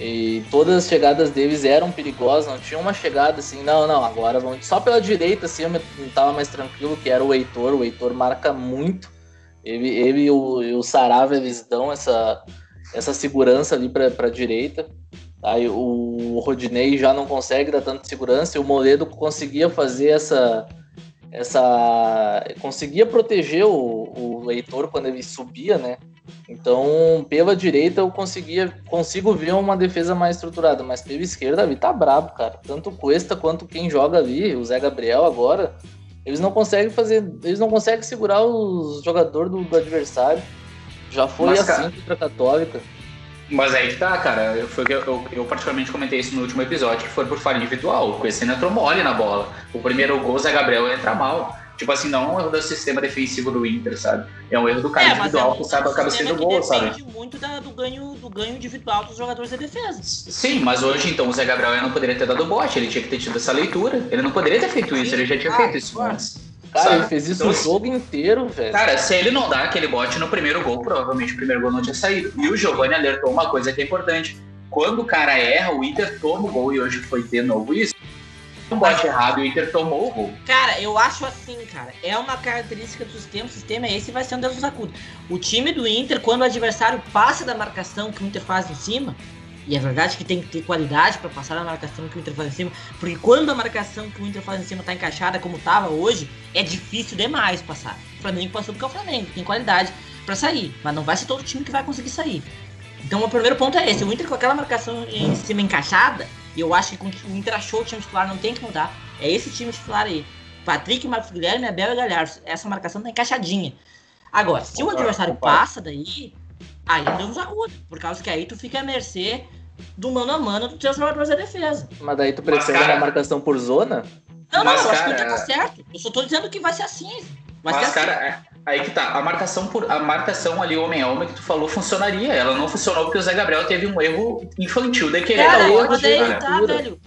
E todas as chegadas deles eram perigosas, não tinha uma chegada assim, não, não, agora vamos. Só pela direita, assim, eu tava mais tranquilo, que era o Heitor. O Heitor marca muito ele, ele e o, e o Sarava, eles dão essa, essa segurança ali para a direita. Aí o Rodinei já não consegue dar tanta segurança e o Moledo conseguia fazer essa. Essa conseguia proteger o, o Heitor quando ele subia, né? Então, pela direita eu conseguia consigo ver uma defesa mais estruturada, mas pela esquerda ali tá brabo, cara. Tanto o Cuesta quanto quem joga ali, o Zé Gabriel agora, eles não conseguem fazer. Eles não conseguem segurar os jogadores do, do adversário. Já foi Mas, assim cara, contra a Católica. Mas aí que tá, cara. Foi eu, eu, eu, particularmente comentei isso no último episódio, que foi por falha individual. O Cuecena entrou mole na bola. O primeiro gol, o Zé Gabriel entra mal. Tipo assim, não é um erro do sistema defensivo do Inter, sabe? É um erro do cara é, individual é um, que sabe acaba sendo gol, sabe? Depende muito da, do, ganho, do ganho individual dos jogadores da defesa. Sim, mas hoje então o Zé Gabriel não poderia ter dado bote, ele tinha que ter tido essa leitura. Ele não poderia ter feito isso, ele já tinha ah, feito isso antes. Cara, sabe? ele fez isso então, o jogo inteiro, velho. Cara, se ele não dá aquele bote no primeiro gol, provavelmente o primeiro gol não tinha saído. E o Giovanni alertou uma coisa que é importante. Quando o cara erra, o Inter toma o gol, e hoje foi de novo isso um bote errado e o Inter tomou o gol. Cara, eu acho assim, cara. É uma característica do sistema. O sistema é esse vai ser um Deus acuda. O time do Inter, quando o adversário passa da marcação que o Inter faz em cima, e é verdade que tem que ter qualidade para passar a marcação que o Inter faz em cima, porque quando a marcação que o Inter faz em cima tá encaixada como tava hoje, é difícil demais passar. O Flamengo passou porque é o Flamengo, tem qualidade para sair, mas não vai ser todo time que vai conseguir sair. Então o primeiro ponto é esse, o Inter com aquela marcação em cima encaixada, e eu acho que o Inter achou o time titular, não tem que mudar. É esse time titular aí. Patrick, Marcos Guilherme, Abel e Galhardo. Essa marcação tá encaixadinha. Agora, se o adversário passa daí, aí não nos acuda. Por causa que aí tu fica à mercê do mano a mano dos teus jogadores da defesa. Mas daí tu prefere cara... a marcação por zona? Não, não, Mas, eu acho que o Inter tá certo. Eu só tô dizendo que vai ser assim. Vai Mas, ser cara, assim. É, aí que tá. A marcação, por, a marcação ali, homem a homem, que tu falou, funcionaria. Ela não funcionou porque o Zé Gabriel teve um erro infantil de querer cara, dar erro de tá, velho.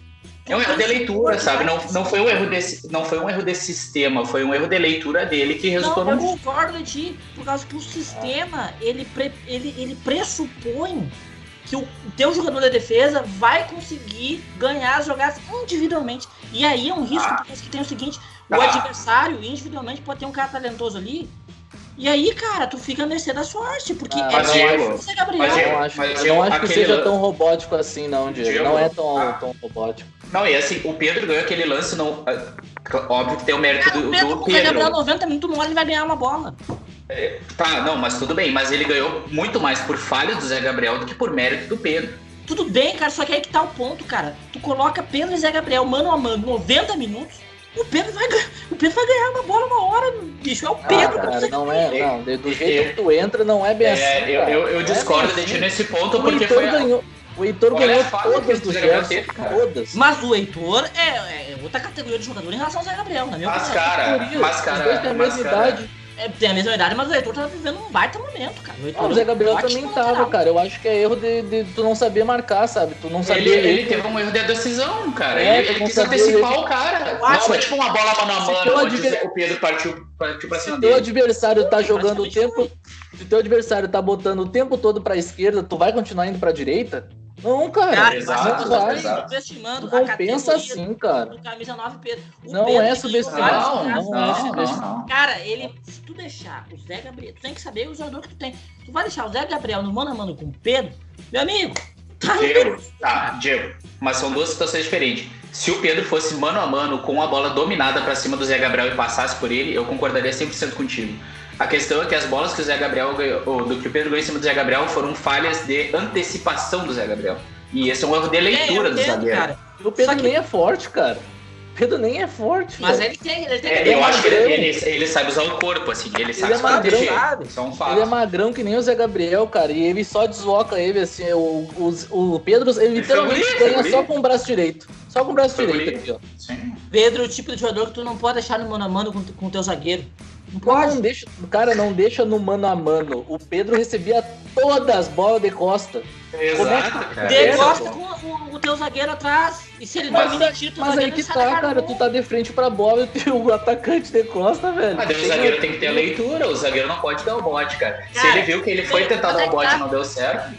É um erro de leitura, sabe? Não, não, foi um erro desse, não foi um erro desse sistema, foi um erro de leitura dele que resultou não, no. Eu concordo de ti, por causa que o sistema ele, pre, ele, ele pressupõe que o teu jogador da defesa vai conseguir ganhar as jogadas individualmente. E aí é um risco, ah. porque tem o seguinte: o ah. adversário individualmente pode ter um cara talentoso ali. E aí, cara, tu fica a mercê da sorte, porque ah, é Diego, você, Gabriel. Mas eu, não acho, mas eu não acho que seja tão robótico assim, não, Diego. Diego não é tão, ah. tão robótico. Não, e assim, o Pedro ganhou aquele lance, não. Ah, óbvio que tem o mérito do, o Pedro, do Pedro. O Gabriel 90 muito mole, ele vai ganhar uma bola. É, tá, não, mas tudo bem, mas ele ganhou muito mais por falha do Zé Gabriel do que por mérito do Pedro. Tudo bem, cara, só que aí que tá o ponto, cara. Tu coloca Pedro e Zé Gabriel mano a mano, 90 minutos, o Pedro vai, o Pedro vai ganhar uma bola uma hora, bicho. É o Pedro. Ah, cara, não é, não. Do jeito que tu entra, não é bem é, assim. Eu, eu, eu discordo é de ti nesse ponto, o porque foi. Ganhou. O Heitor ganhou todas do Gerson, todas. Mas o Heitor é, é, outra categoria de jogador em relação ao Zé Gabriel, na minha mas, opinião. Cara, mas, cara, Os dois têm a mesma idade. É, tem a mesma idade, mas o Heitor tá vivendo um baita momento, cara. O, Heitor, ah, o Zé Gabriel também tava, cara. Eu acho que é erro de, de, tu não saber marcar, sabe? Tu não sabia. Ele, ele teve um erro de decisão, cara. É, ele, ele quis antecipar o cara. Eu acho, não, tipo uma bola mano a mano, adver... o Pedro partiu, partiu pra cima Se teu adversário tá jogando o tempo. Se teu adversário tá botando o tempo todo pra esquerda, tu vai continuar indo pra direita? Não, cara. cara exato, não vai. Subestimando não pensa assim, cara. camisa 9 Pedro. O não Pedro é subestimar. Não, não, não, é subestimar. Cara, ele, se tu deixar o Zé Gabriel, tu tem que saber o jogador que tu tem. Tu vai deixar o Zé Gabriel no mano a mano com o Pedro, meu amigo. Tá Diego, tá, Diego, mas são duas situações diferentes. Se o Pedro fosse mano a mano com a bola dominada para cima do Zé Gabriel e passasse por ele, eu concordaria 100% contigo. A questão é que as bolas que o Zé Gabriel ganhou, do que o Pedro ganhou em cima do Zé Gabriel foram falhas de antecipação do Zé Gabriel. E esse é um erro de leitura é, do zagueiro. Cara. O Pedro que... nem é forte, cara. O Pedro nem é forte. Mas ele tem, ele tem. É, eu acho que ele, ele, ele, sabe usar o corpo, assim. Ele sabe ele é magrão, Isso é um fato. Ele é magrão que nem o Zé Gabriel, cara. E ele só desloca ele, assim. O, o, o Pedro, ele literalmente ganha só com o braço direito. Só com o braço direito aqui, ó. Sim. Pedro é o tipo de jogador que tu não pode deixar no mano a mano com, com o teu zagueiro. Pode. Não deixa, cara, não deixa no mano a mano. O Pedro recebia todas as bolas de costa. Exato, cara. De costa com o, o, teu zagueiro atrás. E se ele mas, domina tiro, Mas aí que tá, cara. Tu tá de frente pra bola e o atacante de costa, velho. Mas o zagueiro tem que ter a leitura. O zagueiro não pode dar o bote, cara. cara se ele viu que ele foi tentar dar o bote e não deu certo.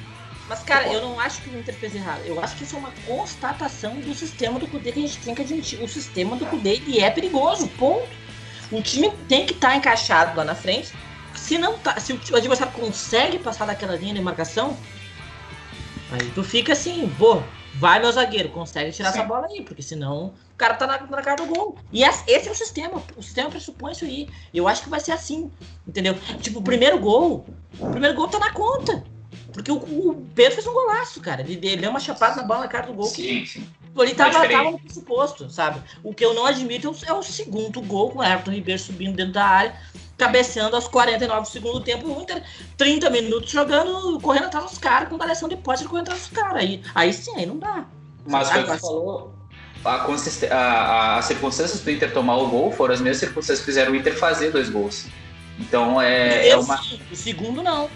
Mas, cara, eu não acho que o Inter fez errado. Eu acho que isso é uma constatação do sistema do Cudê que a gente tem que admitir. O sistema do Cudê ele é perigoso, ponto. O time tem que estar tá encaixado lá na frente. Se não tá, se o adversário consegue passar daquela linha de marcação, aí tu fica assim, pô, vai meu zagueiro, consegue tirar Sim. essa bola aí, porque senão o cara tá na, na cara do gol. E esse é o sistema, o sistema pressupõe isso aí. Eu acho que vai ser assim, entendeu? Tipo, o primeiro gol, o primeiro gol tá na conta. Porque o, o Pedro fez um golaço, cara. Ele, ele deu uma chapada na bola na cara do gol. Sim, sim. Ele tava, tava no pressuposto, sabe? O que eu não admito é o segundo gol com o Everton Ribeiro subindo dentro da área, cabeceando aos 49 do segundo tempo, o Inter 30 minutos jogando, correndo atrás dos caras, com variação de pote correndo atrás dos caras. Aí, aí sim, aí não dá. Mas foi o que falou. A, a, a, as circunstâncias do Inter tomar o gol foram as mesmas circunstâncias que fizeram o Inter fazer dois gols. Então é, é uma. O segundo não.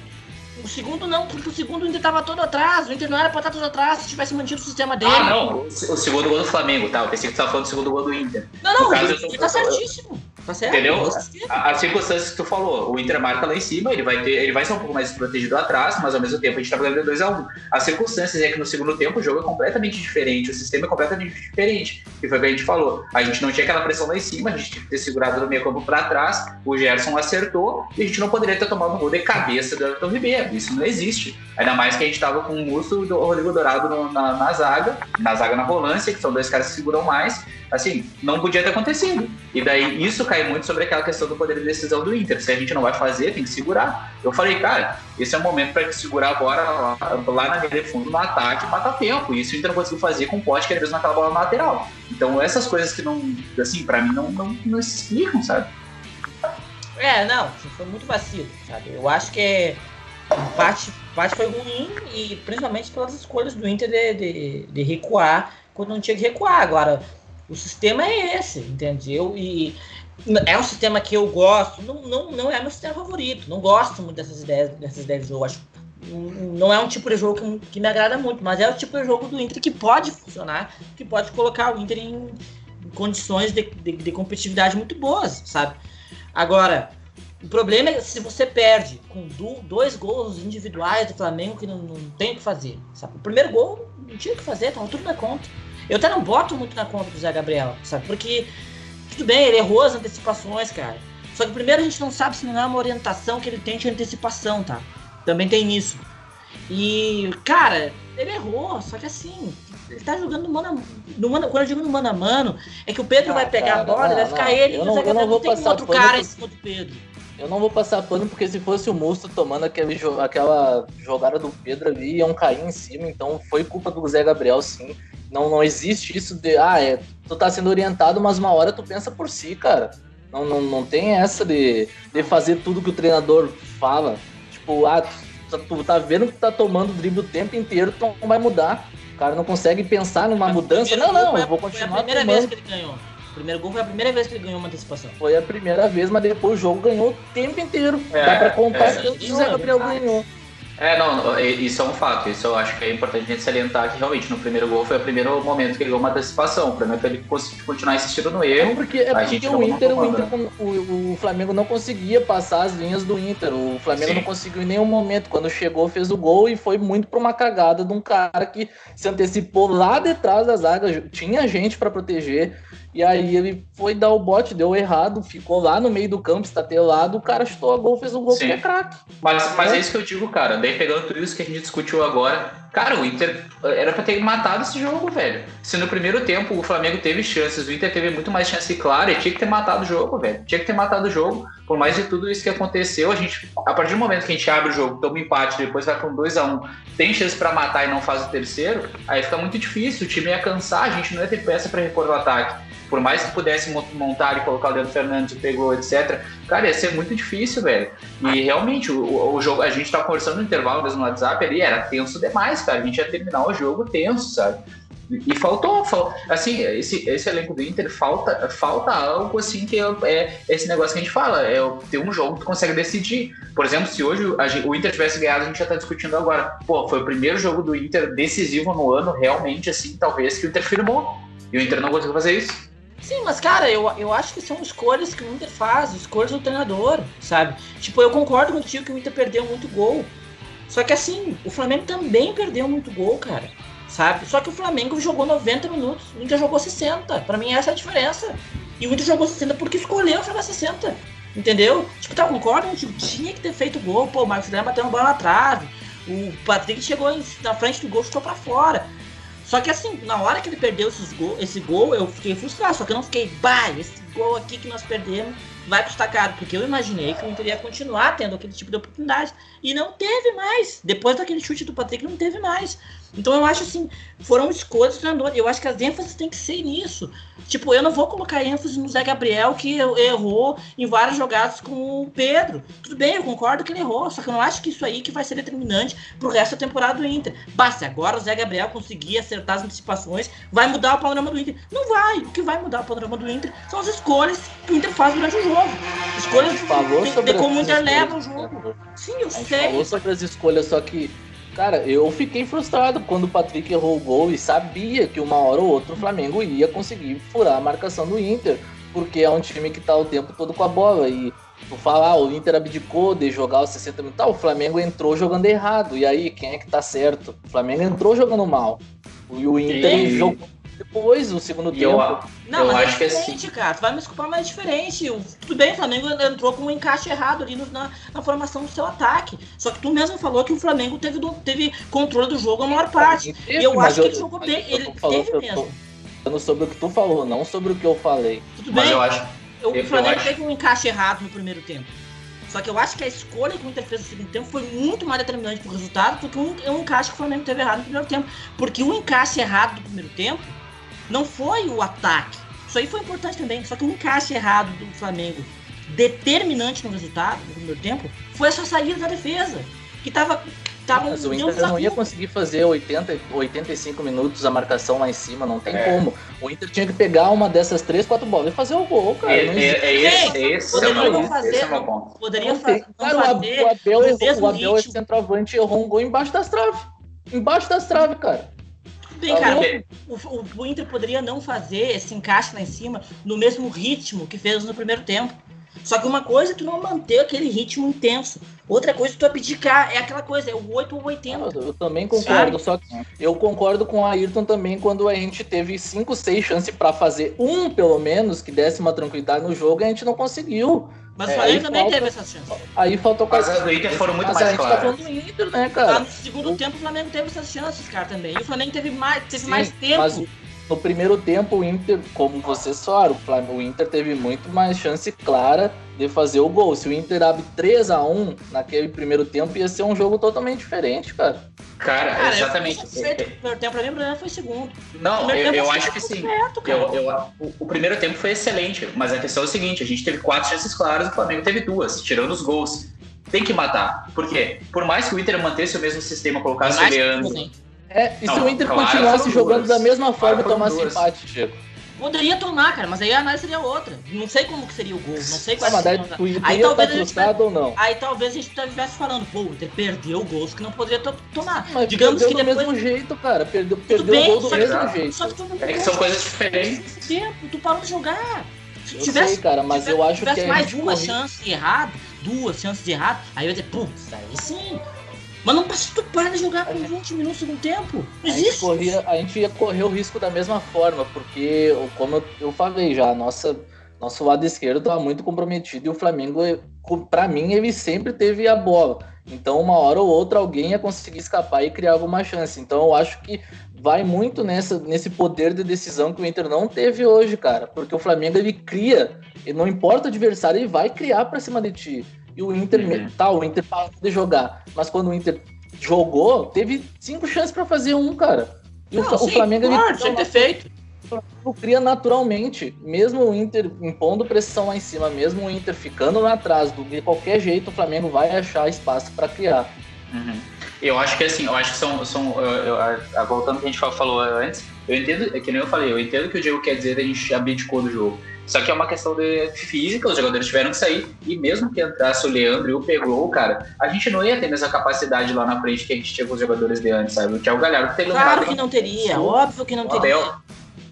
O segundo não, porque o segundo ainda estava todo atrás. O Inter não era pra estar todo atrás se tivesse mantido o sistema dele. Ah, não. O segundo gol do Flamengo, tá? Eu pensei que você tava falando do segundo gol do Inter. Não, não, no caso, o tá certíssimo. Tá certo? Entendeu? As circunstâncias que tu falou, o Inter marca lá em cima, ele vai ter, ele vai ser um pouco mais protegido atrás, mas ao mesmo tempo a gente tá ganhando 2x1. Um. As circunstâncias é que no segundo tempo o jogo é completamente diferente, o sistema é completamente diferente. Que foi o que a gente falou. A gente não tinha aquela pressão lá em cima, a gente tinha que ter segurado no meio campo pra trás, o Gerson acertou, e a gente não poderia ter tomado um gol de cabeça do Everton Ribeiro. Isso não existe. Ainda mais que a gente tava com o Musto e o Rodrigo Dourado no, na, na zaga, na zaga na volância, que são dois caras que seguram mais assim, não podia ter acontecido. E daí isso cai muito sobre aquela questão do poder de decisão do Inter. Se a gente não vai fazer, tem que segurar. Eu falei, cara, esse é o momento para segurar agora lá, lá na linha de fundo, no ataque, matar tempo. E isso o Inter não conseguiu fazer com o Pote, que era mesmo naquela bola lateral. Então essas coisas que não, assim, para mim não, não, não explicam, sabe? É, não, foi muito vacilo, sabe? Eu acho que é, parte, parte foi ruim e principalmente pelas escolhas do Inter de, de, de recuar quando não tinha que recuar. Agora, o sistema é esse, entendeu? E é um sistema que eu gosto, não, não, não é meu sistema favorito, não gosto muito dessas ideias, dessas ideias de jogo. Acho, não é um tipo de jogo que, que, me agrada muito, mas é o tipo de jogo do Inter que pode funcionar, que pode colocar o Inter em, condições de, de, de, competitividade muito boas, sabe? Agora, o problema é se você perde com do, dois gols individuais do Flamengo que não, não tem o que fazer, sabe? O primeiro gol não tinha o que fazer, tava tudo na conta. Eu até não boto muito na conta do Zé Gabriel, sabe? Porque, tudo bem, ele errou as antecipações, cara. Só que primeiro a gente não sabe se não é uma orientação que ele tem de antecipação, tá? Também tem isso. E, cara, ele errou, só que assim, ele tá jogando no mano, no mano quando eu digo no mano a mano, é que o Pedro ah, vai pegar cara, a bola, não, vai ficar não, ele e o Zé Gabriel não, não tem outro cara em cima do Pedro. Eu não vou passar pano porque se fosse o Musto tomando aquele, aquela jogada do Pedro ali, iam cair em cima. Então foi culpa do Zé Gabriel, sim. Não, não existe isso de, ah, é, tu tá sendo orientado, mas uma hora tu pensa por si, cara. Não, não, não tem essa de, de fazer tudo que o treinador fala. Tipo, ah, tu, tu tá vendo que tu tá tomando drible o tempo inteiro, tu não vai mudar. O cara não consegue pensar numa mudança. Não, não, eu vou continuar Foi a primeira tomando. vez que ele ganhou primeiro gol foi a primeira vez que ele ganhou uma antecipação. Foi a primeira vez, mas depois o jogo ganhou o tempo inteiro. É, Dá pra contar é. que o Zé Gabriel ganhou. É, não, isso é um fato. Isso eu acho que é importante a gente salientar que realmente no primeiro gol foi o primeiro momento que ele ganhou uma antecipação. O problema é que ele conseguiu continuar insistindo no erro. Não, porque é porque o Inter, o, Inter o, o, Flamengo não conseguia passar as linhas do Inter. O Flamengo Sim. não conseguiu em nenhum momento. Quando chegou, fez o gol e foi muito pra uma cagada de um cara que se antecipou lá detrás da zaga. Tinha gente para proteger. E aí ele foi dar o bote, deu errado, ficou lá no meio do campo, estatelado, o cara chutou a gol, fez um gol Sim. que é craque. Mas, mas é. é isso que eu digo, cara. Daí pegando tudo isso que a gente discutiu agora, cara, o Inter era pra ter matado esse jogo, velho. Se no primeiro tempo o Flamengo teve chances, o Inter teve muito mais chance clara, e tinha que ter matado o jogo, velho. Tinha que ter matado o jogo. Por mais de tudo isso que aconteceu, a gente, a partir do momento que a gente abre o jogo, toma empate, depois vai com 2 a 1 um, tem chance para matar e não faz o terceiro, aí fica muito difícil. O time ia cansar, a gente não ia ter peça para repor o ataque por mais que pudesse montar e colocar o Leandro Fernandes, pegou, etc., cara, ia ser muito difícil, velho. E realmente, o, o jogo, a gente tava conversando no intervalo mesmo no WhatsApp ali, era tenso demais, cara. A gente ia terminar o jogo tenso, sabe? E faltou, faltou, assim, esse, esse elenco do Inter falta, falta algo assim que é, é esse negócio que a gente fala, é ter um jogo que tu consegue decidir. Por exemplo, se hoje o Inter tivesse ganhado, a gente já tá discutindo agora. Pô, foi o primeiro jogo do Inter decisivo no ano, realmente, assim, talvez que o Inter firmou. E o Inter não conseguiu fazer isso. Sim, mas cara, eu, eu acho que são escolhas que o Inter faz, escolhas do treinador, sabe? Tipo, eu concordo contigo que o Inter perdeu muito gol. Só que assim, o Flamengo também perdeu muito gol, cara. Sabe? Só que o Flamengo jogou 90 minutos, o Inter jogou 60. Para mim essa é a diferença. E o Inter jogou 60 porque escolheu jogar 60. Entendeu? Tipo, tá, concordo contigo, tinha que ter feito gol. Pô, o Marcos Guilherme bateu uma bola na trave. O Patrick chegou na frente do gol, ficou para fora. Só que assim, na hora que ele perdeu gol, esse gol, eu fiquei frustrado. Só que eu não fiquei, bah, esse gol aqui que nós perdemos vai custar caro. Porque eu imaginei que o Inter ia continuar tendo aquele tipo de oportunidade. E não teve mais. Depois daquele chute do Patrick, não teve mais. Então eu acho assim, foram escolhas do. Eu acho que as ênfases têm que ser nisso. Tipo, eu não vou colocar ênfase no Zé Gabriel que errou em várias jogadas com o Pedro. Tudo bem, eu concordo que ele errou, só que eu não acho que isso aí que vai ser determinante pro resto da temporada do Inter. Basta agora o Zé Gabriel conseguir acertar as antecipações, vai mudar o panorama do Inter. Não vai. O que vai mudar o panorama do Inter são as escolhas que o Inter faz durante o jogo. Escolhas de, sobre de como o Inter leva o jogo. Sim, eu sei. falou sobre as escolhas, só que Cara, eu fiquei frustrado quando o Patrick errou o gol e sabia que uma hora ou outra o Flamengo ia conseguir furar a marcação do Inter, porque é um time que tá o tempo todo com a bola. E tu falar, ah, o Inter abdicou de jogar os 60 minutos, tá, o Flamengo entrou jogando errado. E aí, quem é que tá certo? O Flamengo entrou jogando mal. E o Inter e... jogou depois, o segundo e tempo. Eu, não, eu mas é acho é diferente, que assim... cara. Tu vai me desculpar, mas é diferente. Tudo bem, o Flamengo entrou com um encaixe errado ali no, na, na, formação do seu ataque. Só que tu mesmo falou que o Flamengo teve, teve controle do jogo a maior parte. e eu acho eu, que ele jogou bem. Ele teve mesmo. Falando sobre o que tu falou, não sobre o que eu falei. Tudo bem. Mas eu acho. o Flamengo teve um encaixe errado no primeiro tempo. Só que eu acho que a escolha que o Inter fez no segundo tempo foi muito mais determinante pro resultado do que um, um encaixe que o Flamengo teve errado no primeiro tempo. Porque o encaixe errado do primeiro tempo não foi o ataque. Isso aí foi importante também. Só que o encaixe errado do Flamengo, determinante no resultado, no primeiro tempo, foi essa saída da defesa. Que tava. tava Mas o Inter não ia conseguir fazer 80, 85 minutos a marcação lá em cima, não tem é. como. O Inter tinha que pegar uma dessas três, quatro bolas e fazer o gol, cara. É, é, é esse, é esse, poderia não fazer, esse é o ponto. Poderia não fazer. Cara, o Abel, o Abel, errou, o Abel é centroavante errou um gol embaixo das traves. Embaixo das traves, cara. Bem, cara, o, o, o, Inter poderia não fazer esse encaixe lá em cima no mesmo ritmo que fez no primeiro tempo. Só que uma coisa é tu não manter aquele ritmo intenso. Outra coisa é tu abdicar. É aquela coisa, é o 8 ou 80. Eu, eu também concordo, Sabe? só que eu concordo com a Ayrton também quando a gente teve 5, 6 chances para fazer um, pelo menos, que desse uma tranquilidade no jogo e a gente não conseguiu. Mas o é, Flamengo também falta, teve essas chances. Aí faltou Mas as do Inter foram muito mas mais claras. a gente tá falando do Inter, né, cara? no segundo o... tempo o Flamengo teve essas chances, cara, também. E o Flamengo teve mais, teve Sim, mais tempo. Mas, no primeiro tempo o Inter, como vocês falaram, o Inter teve muito mais chance clara de fazer o gol. Se o Inter abre 3 a 1 naquele primeiro tempo, ia ser um jogo totalmente diferente, cara. Cara, cara exatamente. O primeiro tempo pra mim, o problema foi o segundo. Não, eu, eu acho que sim. Certo, eu, eu, o, o, primeiro tempo foi excelente, mas a questão é o seguinte: a gente teve quatro chances claras, o Flamengo teve duas, tirando os gols. Tem que matar. Por quê? Por mais que o Inter mantesse o mesmo sistema, colocasse o Leandro. É, e se o Inter claro, continuasse jogando duas. da mesma forma claro, e tomasse empate, Chico? Poderia tomar, cara, mas aí a análise seria outra. Não sei como que seria o gol, não sei qual ah, seria. Aí talvez a gente ou não. Aí talvez a gente estivesse falando, pô, o Inter perdeu gols que não poderia tomar. Mas Digamos que depois... do mesmo jeito, cara. Perdeu, perdeu bem, o gol do mesmo que, jeito. Só que é que são coisas diferentes. Tempo, tu parou de jogar. Se eu tivesse, sei, cara, mas tivesse, eu acho tivesse que mais uma corri... chance errada, duas chances erradas, aí eu ia dizer, putz, aí sim, mas não passa tu para de jogar com 20 minutos no tempo. Não existe. A gente, corria, a gente ia correr o risco da mesma forma, porque, como eu falei já, nossa, nosso lado esquerdo estava muito comprometido e o Flamengo, para mim, ele sempre teve a bola. Então, uma hora ou outra, alguém ia conseguir escapar e criar alguma chance. Então, eu acho que vai muito nessa, nesse poder de decisão que o Inter não teve hoje, cara. Porque o Flamengo, ele cria, e não importa o adversário, ele vai criar para cima de ti. E o Inter, uhum. tá, o Inter parou de jogar. Mas quando o Inter jogou, teve cinco chances para fazer um, cara. E não, o, sim, o, Flamengo claro, tinha ter feito. O Flamengo cria naturalmente, mesmo o Inter impondo pressão lá em cima, mesmo o Inter ficando lá atrás, de qualquer jeito o Flamengo vai achar espaço para criar. Uhum. Eu acho que assim, eu acho que são, são eu, eu, voltando ao que a gente falou antes, eu entendo, é que nem eu falei, eu entendo que o Diego quer dizer a gente abdicou do jogo. Só que é uma questão de física, os jogadores tiveram que sair, e mesmo que entrasse o Leandro e o Pegou, cara, a gente não ia ter essa capacidade lá na frente que a gente tinha com os jogadores de antes, sabe? O Thiago Galhardo teve Claro que não teria, óbvio que não teria.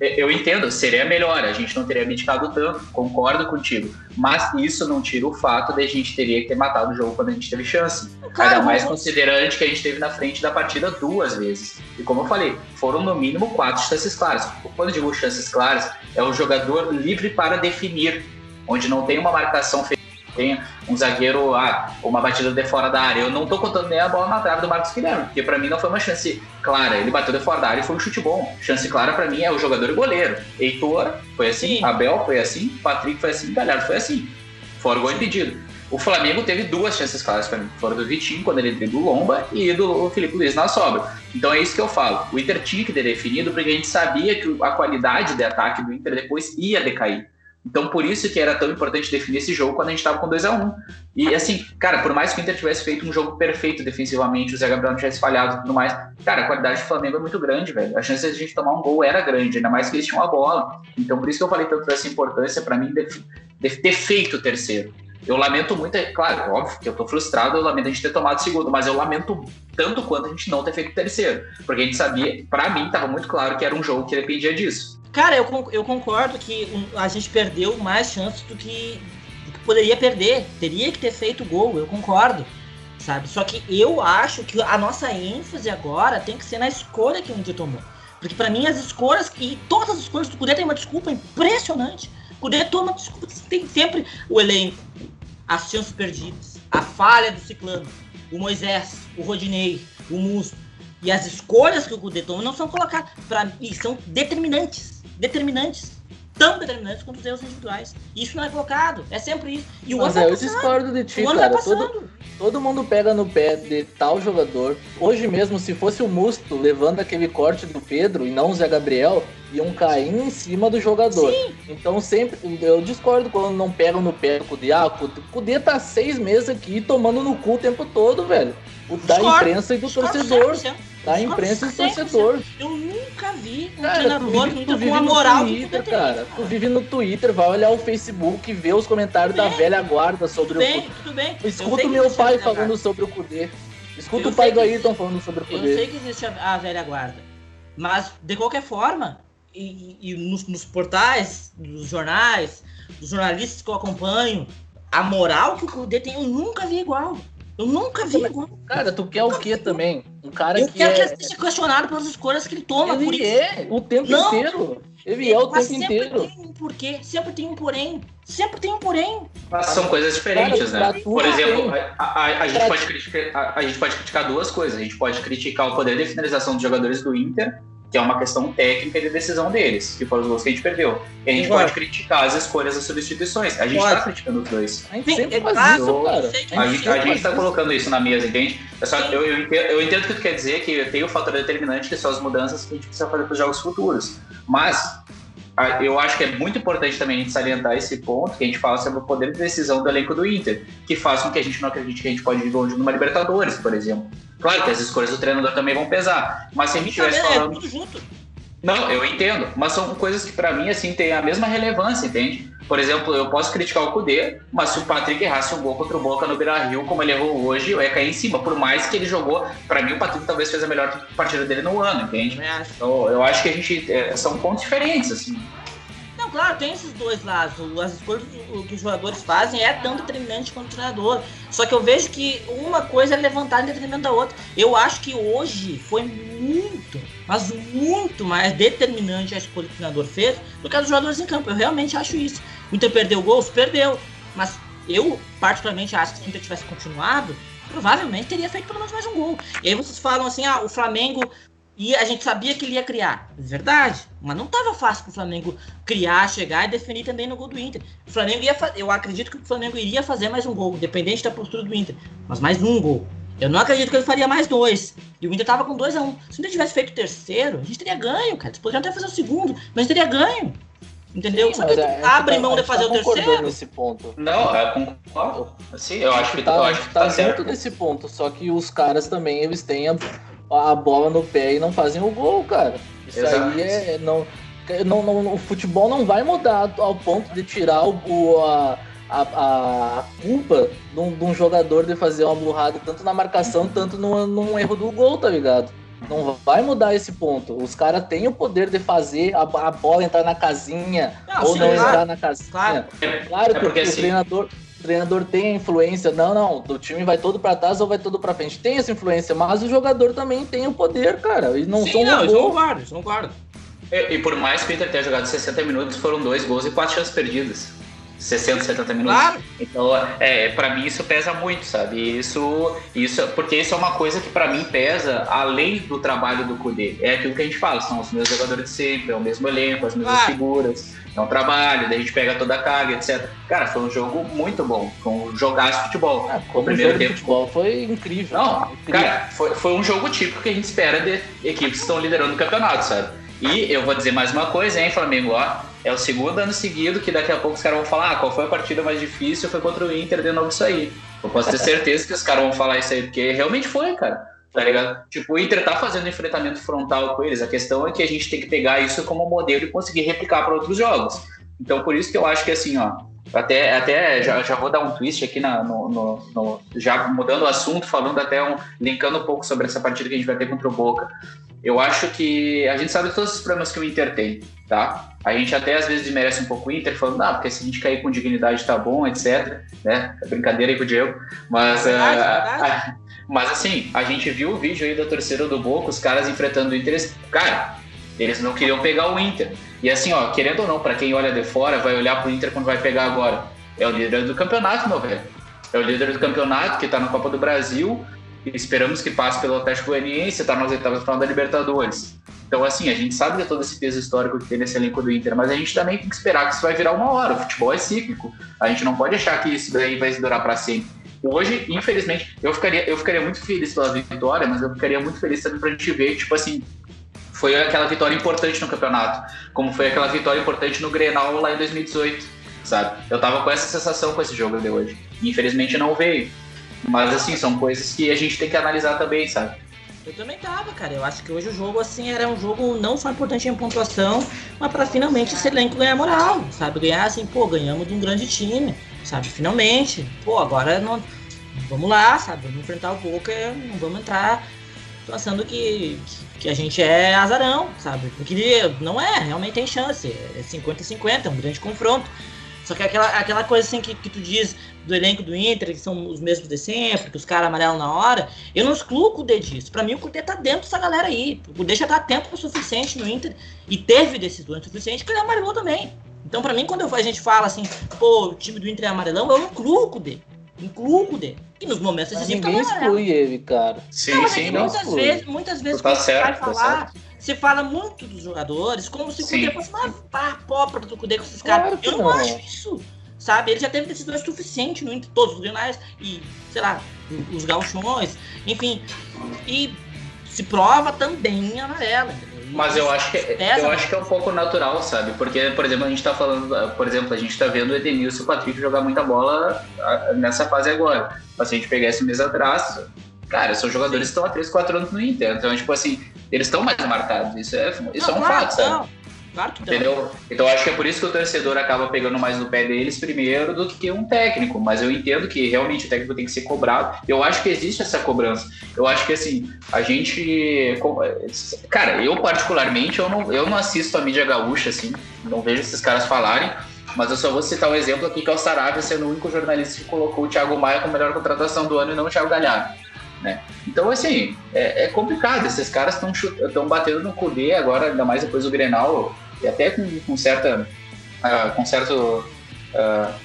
Eu entendo, seria melhor, a gente não teria abdicado tanto, concordo contigo. Mas isso não tira o fato de a gente teria que ter matado o jogo quando a gente teve chance. Claro, Ainda mais mas... considerando que a gente teve na frente da partida duas vezes. E como eu falei, foram no mínimo quatro chances claras. Quando eu digo chances claras, é o jogador livre para definir, onde não tem uma marcação feita tem um zagueiro, ah, uma batida de fora da área. Eu não tô contando nem a bola na trave do Marcos Guilherme, porque para mim não foi uma chance clara. Ele bateu de fora da área e foi um chute bom. Chance clara para mim é o jogador e goleiro. Heitor foi assim, Sim. Abel foi assim, Patrick foi assim, Galhardo foi assim. Fora o gol impedido. O Flamengo teve duas chances claras para mim. Fora do Vitinho, quando ele driblou o Lomba, e do Felipe Luiz na sobra. Então é isso que eu falo. O Inter tinha que ter definido, porque a gente sabia que a qualidade de ataque do Inter depois ia decair. Então, por isso que era tão importante definir esse jogo quando a gente estava com 2 a 1 E assim, cara, por mais que o Inter tivesse feito um jogo perfeito defensivamente, o Zé Gabriel não tivesse falhado e tudo mais, cara, a qualidade do Flamengo é muito grande, velho. A chance de a gente tomar um gol era grande, ainda mais que eles tinham a bola. Então, por isso que eu falei tanto dessa importância para mim de, de ter feito o terceiro. Eu lamento muito, é claro, óbvio que eu tô frustrado, eu lamento a gente ter tomado o segundo, mas eu lamento tanto quanto a gente não ter feito o terceiro. Porque a gente sabia, para mim, tava muito claro que era um jogo que dependia disso. Cara, eu, eu concordo que a gente perdeu mais chances do que, do que poderia perder. Teria que ter feito gol, eu concordo. Sabe? Só que eu acho que a nossa ênfase agora tem que ser na escolha que o Inter tomou. Porque para mim as escolhas, e todas as escolhas do Cudê tem uma desculpa impressionante. O Cudê toma desculpa, tem sempre o elenco, as chances perdidas, a falha do Ciclano, o Moisés, o Rodinei, o Musto. E as escolhas que o Cudê toma não são colocadas, para mim, são determinantes determinantes tão determinantes quanto os erros individuais. Isso não é colocado, é sempre isso. E o Mas é, eu discordo de ti, cara. Todo, todo mundo pega no pé de tal jogador. Hoje mesmo, se fosse o Musto levando aquele corte do Pedro e não o Zé Gabriel, iam cair em cima do jogador. Sim. Então sempre, eu discordo quando não pegam no pé do Cudê. Ah, o Cudê tá seis meses aqui tomando no cu o tempo todo, velho. O da imprensa e do discordo torcedor. 100%. Da imprensa e do torcedor. Eu nunca vi um cara, treinador vive, tu com a moral Twitter, que cara. Tu vive no Twitter, vai olhar o Facebook, ver os comentários da velha guarda sobre tudo o bem, Tudo bem, Escuta o meu pai falando sobre o Cudê. Escuta eu o pai do Ayrton falando sobre o Cudê. Eu sei que existe a, a velha guarda. Mas, de qualquer forma, e, e nos, nos, portais, nos jornais, dos jornalistas que eu acompanho, a moral que o Cudê tem, eu nunca vi igual. Eu nunca vi igual. Cara, tu quer o quê também? Um cara eu que quero é... que ele seja questionado pelas escolhas que ele toma. Ele é, o tempo não, inteiro. Ele é o tempo inteiro. Sempre tem um porquê, sempre tem um porém. Sempre tem um porém. Mas são coisas diferentes, cara, né? Por exemplo, a, a, a, gente pode criticar, a, a gente pode criticar duas coisas. A gente pode criticar o poder de finalização dos jogadores do Inter que é uma questão técnica de decisão deles, que foram os gols que a gente perdeu. E a gente pode criticar as escolhas das substituições. A gente está criticando os dois. A gente sempre faz isso, cara. A gente, a gente tá colocando isso na mesa, entende? É só, eu, eu, entendo, eu entendo o que tu quer dizer, que tem o fator determinante, que são as mudanças que a gente precisa fazer para os jogos futuros. Mas eu acho que é muito importante também a gente salientar esse ponto, que a gente fala sobre o poder de decisão do elenco do Inter, que faz com que a gente não acredite que a gente pode ir longe numa Libertadores, por exemplo. Claro que as escolhas do treinador também vão pesar, mas se a gente estivesse é falando... Não, eu entendo, mas são coisas que para mim assim têm a mesma relevância, entende? Por exemplo, eu posso criticar o Kudê, mas se o Patrick errasse um gol contra o Boca no Beira-Rio, como ele errou hoje, eu ia cair em cima. Por mais que ele jogou, para mim o Patrick talvez fez a melhor partida dele no ano, entende? Então, eu acho que a gente é, são pontos diferentes assim. Claro, tem esses dois lados. As escolhas que os jogadores fazem é tão determinante quanto o treinador. Só que eu vejo que uma coisa é levantar em detrimento da outra. Eu acho que hoje foi muito, mas muito mais determinante a escolha que o treinador fez do que a dos jogadores em campo. Eu realmente acho isso. O Inter perdeu gols? Perdeu. Mas eu, particularmente, acho que se o Inter tivesse continuado, provavelmente teria feito pelo menos mais um gol. E aí vocês falam assim, ah, o Flamengo e a gente sabia que ele ia criar. Verdade. Mas não estava fácil para o Flamengo criar, chegar e definir também no gol do Inter. O Flamengo ia Eu acredito que o Flamengo iria fazer mais um gol, independente da postura do Inter. Mas mais um gol. Eu não acredito que ele faria mais dois. E o Inter tava com 2 a 1 um. Se o Inter tivesse feito o terceiro, a gente teria ganho, cara. Eles poderiam até fazer o segundo, mas teria ganho. Entendeu? Sim, Só que é, abre tá, mão de fazer tá o terceiro. nesse ponto. Não, é concordo. Sim, eu acho que tá, eu acho que tá, tá junto certo. nesse ponto. Só que os caras também, eles têm a a bola no pé e não fazem o gol, cara. Isso Exatamente. aí é. Não, não, não, o futebol não vai mudar ao ponto de tirar o, a, a, a culpa de um, de um, jogador de fazer uma burrada tanto na marcação, tanto no, num erro do gol, tá ligado? Não vai mudar esse ponto. Os caras têm o poder de fazer a, a bola entrar na casinha não, ou sim, não claro. entrar na casinha. Claro, claro é porque, assim, o treinador treinador tem a influência. Não, não, o time vai todo para trás ou vai todo para frente. Tem essa influência, mas o jogador também tem o poder, cara. E não Sim, são não, guardo, isso não guardo. E, e, por mais que o Inter tenha jogado 60 minutos, foram dois gols e quatro chances perdidas. 60, 70 minutos. Claro. Então, é, para mim isso pesa muito, sabe? Isso, isso, porque isso é uma coisa que para mim pesa além do trabalho do Cudê. É aquilo que a gente fala, são os meus jogadores de sempre, é o mesmo elenco, as mesmas claro. figuras é um trabalho, daí a gente pega toda a carga, etc. Cara, foi um jogo muito bom, foi um jogaço de futebol. É, o primeiro tempo. futebol foi incrível. Não, incrível. cara, foi, foi um jogo típico que a gente espera de equipes que estão liderando o campeonato, sabe? E eu vou dizer mais uma coisa, hein, Flamengo, ó. É o segundo ano seguido que daqui a pouco os caras vão falar ah, qual foi a partida mais difícil, foi contra o Inter de novo isso aí. Eu posso ter certeza que os caras vão falar isso aí, porque realmente foi, cara tá ligado? Tipo, o Inter tá fazendo enfrentamento frontal com eles. A questão é que a gente tem que pegar isso como modelo e conseguir replicar para outros jogos. Então, por isso que eu acho que assim, ó, até, até já, já vou dar um twist aqui na, no, no, no, já mudando o assunto, falando até um, linkando um pouco sobre essa partida que a gente vai ter contra o Boca. Eu acho que a gente sabe todos os problemas que o Inter tem, tá? A gente até às vezes merece um pouco o Inter, falando, ah, porque se a gente cair com dignidade tá bom, etc. Né? É brincadeira aí com o Diego. Mas, é verdade, uh, é. Mas assim, a gente viu o vídeo aí da torcida do Boca, os caras enfrentando o Inter. Cara, eles não queriam pegar o Inter. E assim, ó, querendo ou não, para quem olha de fora, vai olhar pro Inter quando vai pegar agora. É o líder do campeonato, meu velho. É o líder do campeonato que tá na Copa do Brasil. Esperamos que passe pelo Atlético Goianiense, tá nas oitavas final da Libertadores. Então, assim, a gente sabe de todo esse peso histórico que tem nesse elenco do Inter, mas a gente também tem que esperar que isso vai virar uma hora. O futebol é cíclico. A gente não pode achar que isso daí vai durar para sempre. Hoje, infelizmente, eu ficaria, eu ficaria muito feliz pela vitória, mas eu ficaria muito feliz também pra gente ver, tipo assim, foi aquela vitória importante no campeonato, como foi aquela vitória importante no Grenal lá em 2018, sabe? Eu tava com essa sensação com esse jogo de hoje. Infelizmente não veio. Mas assim, são coisas que a gente tem que analisar também, sabe? Eu também tava, cara. Eu acho que hoje o jogo, assim, era um jogo não só importante em pontuação, mas para finalmente esse elenco ganhar moral, sabe? Ganhar assim, pô, ganhamos de um grande time, sabe? Finalmente. Pô, agora não. Vamos lá, sabe? Vamos enfrentar o Boca, não vamos entrar pensando que, que a gente é azarão, sabe? Porque não é, realmente tem chance. É 50-50, é um grande confronto. Só que aquela, aquela coisa assim que, que tu diz do elenco do Inter, que são os mesmos de sempre, que os caras amarelam na hora, eu não excluo o Cudê disso. Pra mim, o Cudê tá dentro dessa galera aí. O Cudê já tá tempo suficiente no Inter e teve decisões suficientes que ele amarelou também. Então, pra mim, quando a gente fala assim, pô, o time do Inter é amarelão, eu incluo o Cudê. Incluo o Cudê. E nos momentos decisivos ninguém exclui ele, cara. Sim, não, sim, não muitas exclui. vezes, muitas vezes tá certo, vai tá falar, se fala muito dos jogadores, como se o. Cudê fosse uma pá, própria do Cudê com esses caras. Claro que Eu não, não. acho isso. Sabe? Ele já teve decisões suficientes no Inter, todos os grenais e, sei lá, os gauchões, enfim. E se prova também em amarela. entendeu? Mas eu acho que pesa, eu acho que é um pouco natural, sabe? Porque, por exemplo, a gente tá falando, por exemplo, a gente tá vendo o Edenilson e o Patrick jogar muita bola ah, nessa fase agora. Mas se a gente pegar esse mês atrás, cara, são jogadores que estão há 3, 4 anos no Inter. Então, tipo assim, eles estão mais marcados. Isso é, isso Não, é um claro fato, sabe? não. Claro que. Entendeu? Então acho que é por isso que o torcedor acaba pegando mais no pé deles primeiro do que um técnico. Mas eu entendo que realmente o técnico tem que ser cobrado. Eu acho que existe essa cobrança. Eu acho que assim, a gente. Cara, eu particularmente eu não, eu não assisto a mídia gaúcha, assim, não vejo esses caras falarem. Mas eu só vou citar um exemplo aqui que é o Sarabia sendo o único jornalista que colocou o Thiago Maia como melhor contratação do ano e não o Thiago Galhardo. Né? Então, assim, é, é complicado. Esses caras estão batendo no Cudê agora, ainda mais depois do Grenal, e até com, com certa. ah, com certo.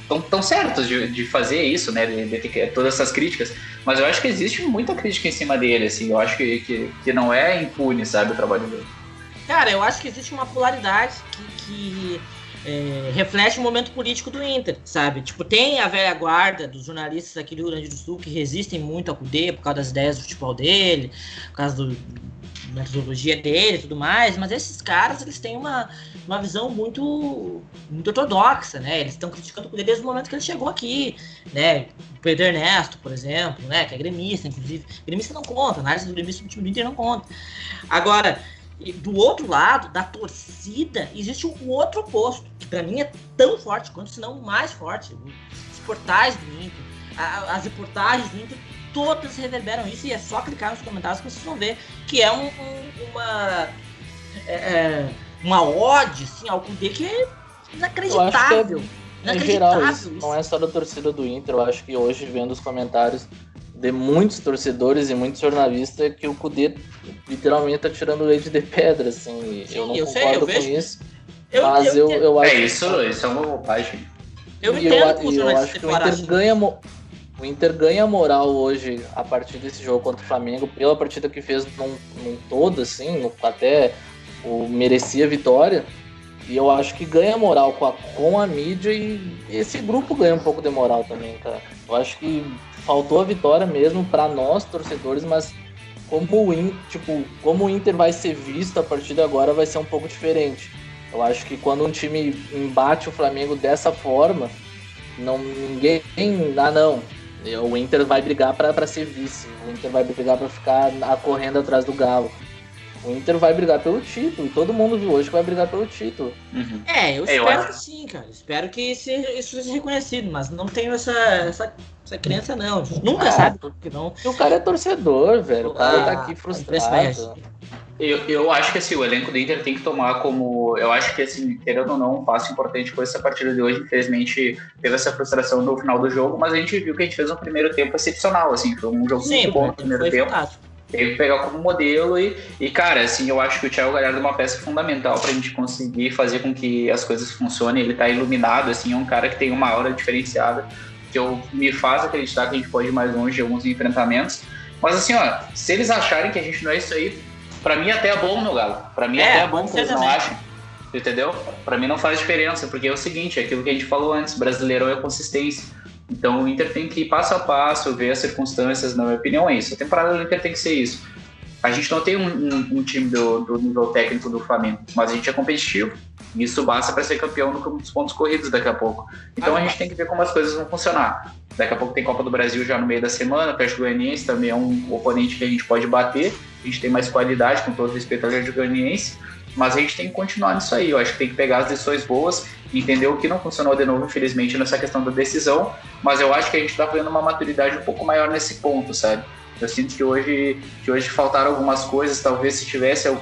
Estão tão certos de, de fazer isso, né? De, de todas essas críticas. Mas eu acho que existe muita crítica em cima dele, assim. Eu acho que, que, que não é impune, sabe, o trabalho dele. Cara, eu acho que existe uma polaridade que, que é, reflete o momento político do Inter, sabe? Tipo, tem a velha guarda dos jornalistas aqui do Rio Grande do Sul que resistem muito ao Cudê por causa das ideias do futebol dele, por causa do, metodologia dele e tudo mais, mas esses caras, eles têm uma, uma visão muito, muito ortodoxa, né? Eles estão criticando o Cudê desde o momento que ele chegou aqui, né? O Pedro Ernesto, por exemplo, né? Que é gremista, inclusive. Gremista não conta, análise do gremista do time do Inter não conta. Agora, do outro lado, da torcida, existe um outro oposto, que pra mim é tão forte quanto, se não mais forte. Os portais do Inter, as reportagens do Inter, todas reverberam isso e é só clicar nos comentários que vocês vão ver que é um- um- uma é, é, uma ode assim, ao Kudê que é inacreditável. Em geral, isso não é só da torcida do Inter. Eu acho que hoje, vendo os comentários de muitos torcedores e muitos jornalistas, é que o Cudê literalmente tá tirando leite de pedra, assim. Sim, eu não eu sei, concordo eu com vejo. isso. Eu, mas eu, eu, eu acho É isso, isso é uma bobagem. eu e entendo eu, eu acho que o Inter ganha o Inter ganha moral hoje a partir desse jogo contra o Flamengo pela partida que fez num, num todo assim no- até o merecia vitória. E eu acho que ganha moral com a, com a mídia e esse grupo ganha um pouco de moral também cara. Eu acho que faltou a vitória mesmo para nós torcedores mas como o Inter, tipo, como o Inter vai ser visto a partir de agora vai ser um pouco diferente. Eu acho que quando um time embate o Flamengo dessa forma não ninguém ah não o Inter vai brigar para ser vice. O Inter vai brigar para ficar correndo atrás do Galo o Inter vai brigar pelo título e todo mundo viu hoje que vai brigar pelo título Uhum. É, eu É, eu espero acho- que sim, cara. Espero que isso seja reconhecido, mas não tenho essa, essa, essa crença, não. A gente nunca Ah, sabe porque não. E o cara é torcedor velho o cara tá Ah, aqui a imprensa vai frustrado. Eu, eu acho que assim, o elenco do Inter tem que tomar como. Eu acho que, assim, querendo ou não, um passo importante foi essa partida de hoje. Infelizmente, teve essa frustração no final do jogo, mas a gente viu que a gente fez um primeiro tempo excepcional, assim. Foi um jogo Sim, muito bom no foi primeiro tempo. fantástico. Teve que pegar como modelo e, e, cara, assim, eu acho que o Thiago Galhardo é uma peça fundamental pra gente conseguir fazer com que as coisas funcionem. Ele tá iluminado, assim, é um cara que tem uma aura diferenciada, que eu, me faz acreditar que a gente pode ir mais longe em alguns enfrentamentos. Mas, assim, ó, se eles acharem que a gente não é isso aí, pra mim até é bom, meu galo. Pra mim É, até é bom que eles não achem. Entendeu? Pra mim não faz diferença, porque é o seguinte, é aquilo que a gente falou antes, brasileirão é consistência. Então o Inter tem que ir passo a passo, ver as circunstâncias, na minha opinião é isso. A temporada do Inter tem que ser isso. A gente não tem um, um- um time do, do nível técnico do Flamengo, mas a gente é competitivo. E isso basta para ser campeão no- dos pontos corridos daqui a pouco. Então Ah, a gente tem que ver como as coisas vão funcionar. Daqui a pouco tem Copa do Brasil já no meio da semana, o Atlético Goianiense também é um oponente que a gente pode bater. A gente tem mais qualidade, com todo respeito ao Atlético Goianiense. Mas a gente tem que continuar nisso aí. Eu acho que tem que pegar as lições boas, entender o que não funcionou de novo, infelizmente, nessa questão da decisão. Mas eu acho que a gente está vendo uma maturidade um pouco maior nesse ponto, sabe? Eu sinto que hoje, que hoje faltaram algumas coisas. Talvez se tivesse, eu,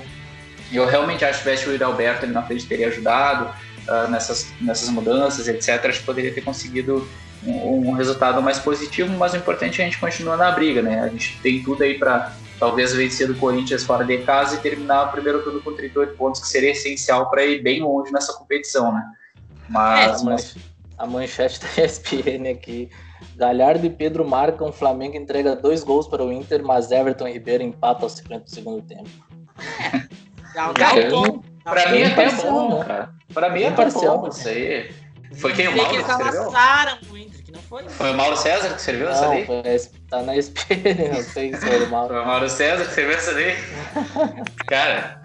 eu realmente acho que tivesse o Yuri Alberto ali na frente teria ajudado ah, nessas, nessas mudanças, etc. Acho que poderia ter conseguido um, um resultado mais positivo, mas o importante é a gente continuar na briga, né? A gente tem tudo aí para talvez vencer do Corinthians fora de casa e terminar o primeiro turno com 38 pontos, que seria essencial para ir bem longe nessa competição, né? Mas, a, mas a manchete da ESPN aqui. Galhardo e Pedro marcam, Flamengo entrega dois gols para o Inter, mas Everton e Ribeiro empata aos 50 do segundo tempo. Dá, dá um tom. Pra mim até é bom, cara. Pra mim é parcial isso aí. Foi quem o Mauro que escreveu? amassaram o Inter, que não foi? Foi o Mauro César que escreveu essa daí? tá na SPN, não sei se foi o Mauro. Foi o Mauro César que escreveu essa daí? cara,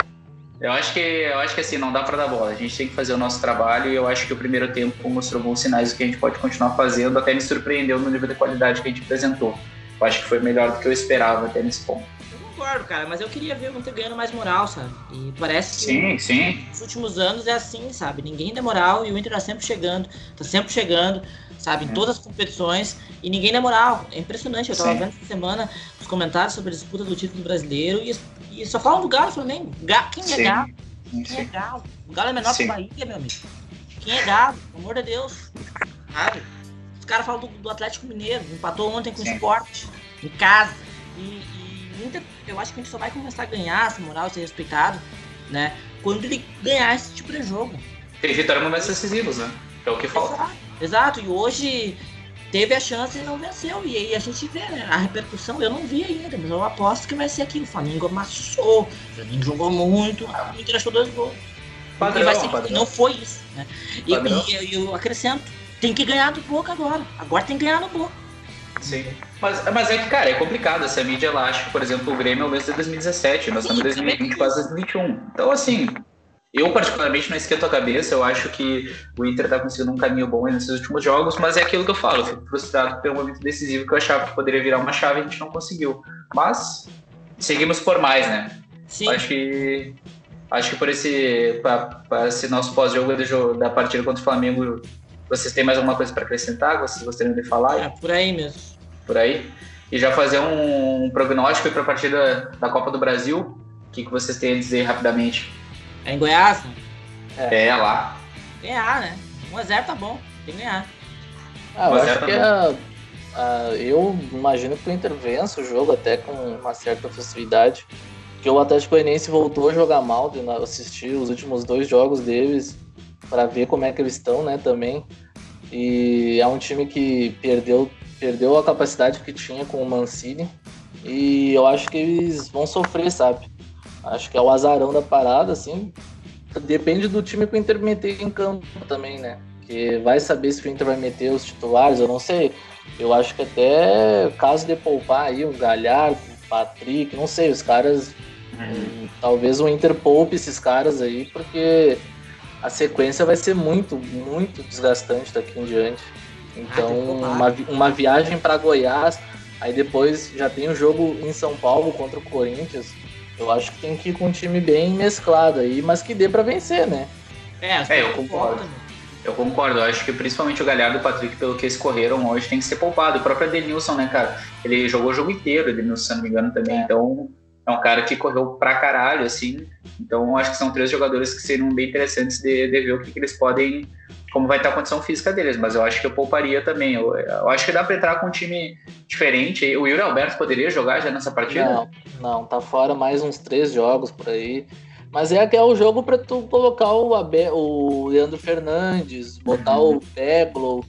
eu acho que eu acho que assim, não dá para dar bola. A gente tem que fazer o nosso trabalho e eu acho que o primeiro tempo mostrou bons sinais do que a gente pode continuar fazendo, até me surpreendeu no nível de qualidade que a gente apresentou. Eu acho que foi melhor do que eu esperava até nesse ponto concordo, cara, mas eu queria ver o Inter ganhando mais moral, sabe? E parece que sim, sim. nos últimos anos é assim, sabe? Ninguém dá moral e o Inter tá sempre chegando, tá sempre chegando, sabe? Em é. todas as competições e ninguém dá moral. É impressionante. Eu tava sim. vendo essa semana os comentários sobre a disputa do título brasileiro e, e só falam do Galo Flamengo. Ga quem é sim. Galo? Quem sim. é Galo? O Galo é menor que o Bahia, meu amigo. Quem é Galo? Pelo amor de Deus. Sabe? Os caras falam do, do, Atlético Mineiro, empatou ontem com o Sport, em casa. E, Inter, eu acho que a gente só vai começar a ganhar essa moral, ser respeitado, né? Quando ele ganhar esse tipo de jogo. Tem vitória em momentos decisivos, né? É o que falta. Exato, exato. e hoje teve a chance e não venceu. E aí a gente vê, né? A repercussão eu não vi ainda, mas eu aposto que vai ser aquilo. O Flamengo amassou, o Flamengo jogou muito, o Inter achou dois gols. Padrão, e vai ser padrão. não foi isso, né? E, e, eu acrescento, tem que ganhar do Boca agora. Agora tem que ganhar no Boca. Sim. Mas, mas é que, cara, é complicado. Essa mídia elástica, por exemplo, o Grêmio é o mesmo de 2017, nós estamos em 2020, quase 2021. Então, assim, eu particularmente não esquento a cabeça, eu acho que o Inter tá conseguindo um caminho bom nesses últimos jogos, mas é aquilo que eu falo, eu fico frustrado um momento decisivo que eu achava que poderia virar uma chave e a gente não conseguiu. Mas seguimos por mais, né? Sim. Acho que acho que por esse, pra, pra esse nosso pós-jogo da partida contra o Flamengo, vocês têm mais alguma coisa para acrescentar? Vocês gostariam de falar? É, por aí mesmo por aí. E já fazer um, prognóstico para a partida da Copa do Brasil. O que, que vocês têm a dizer rapidamente? É em Goiás? É, é lá. Ganhar, né? 1x0 tá bom, tem que ganhar. Ah, eu acho tá que a, a, eu imagino que o Inter vence o jogo até com uma certa facilidade. Que o Atlético Goianiense voltou a jogar mal, de assistir os últimos dois jogos deles para ver como é que eles estão, né, também. E é um time que perdeu perdeu a capacidade que tinha com o Mancini e eu acho que eles vão sofrer, sabe? Acho que é o azarão da parada, assim. Depende do time que o Inter meter em campo também, né? Que vai saber se o Inter vai meter os titulares, eu não sei. Eu acho que até caso de poupar aí o Galhardo, o Patrick, não sei, os caras. Uhum. Talvez o Inter poupe esses caras aí, porque a sequência vai ser muito, muito desgastante daqui em diante. Então, ah, uma, uma viagem para Goiás, aí depois já tem o jogo em São Paulo contra o Corinthians. Eu acho que tem que ir com um time bem mesclado aí, mas que dê para vencer, né? É, é eu concordo. Eu concordo, eu acho que principalmente o Galhardo e o Patrick, pelo que escorreram hoje, tem que ser poupado. O próprio Edenilson, né, cara? Ele jogou o jogo inteiro, Edenilson, se não me engano, também. É. Então, é um cara que correu pra caralho, assim. Então, acho que são três jogadores que seriam bem interessantes de, de ver o que, que eles podem como vai estar a condição física deles, mas eu acho que eu pouparia também. Eu, eu acho que dá para entrar com um time diferente. O Yuri Alberto poderia jogar já nessa partida? Não, não, tá fora mais uns três jogos por aí. Mas é que é o jogo para tu colocar o, Abe, o Leandro Fernandes, botar uhum. o Peblo,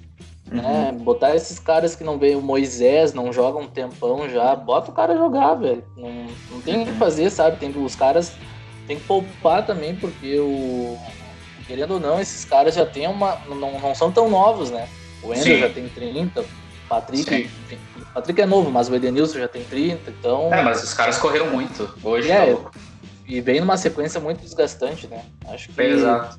né? Uhum. Botar esses caras que não veio, o Moisés, não joga um tempão já, bota o cara jogar, velho. Não, não tem o que fazer, sabe? Tem, os caras tem que poupar também, porque o, querendo ou não, esses caras já têm uma. Não, não são tão novos, né? O Ender já tem 30, o Patrick. O Patrick é novo, mas o Edenilson já tem 30, então. É, mas os caras correram muito. Hoje é, tá E vem numa sequência muito desgastante, né? Acho que. Exato.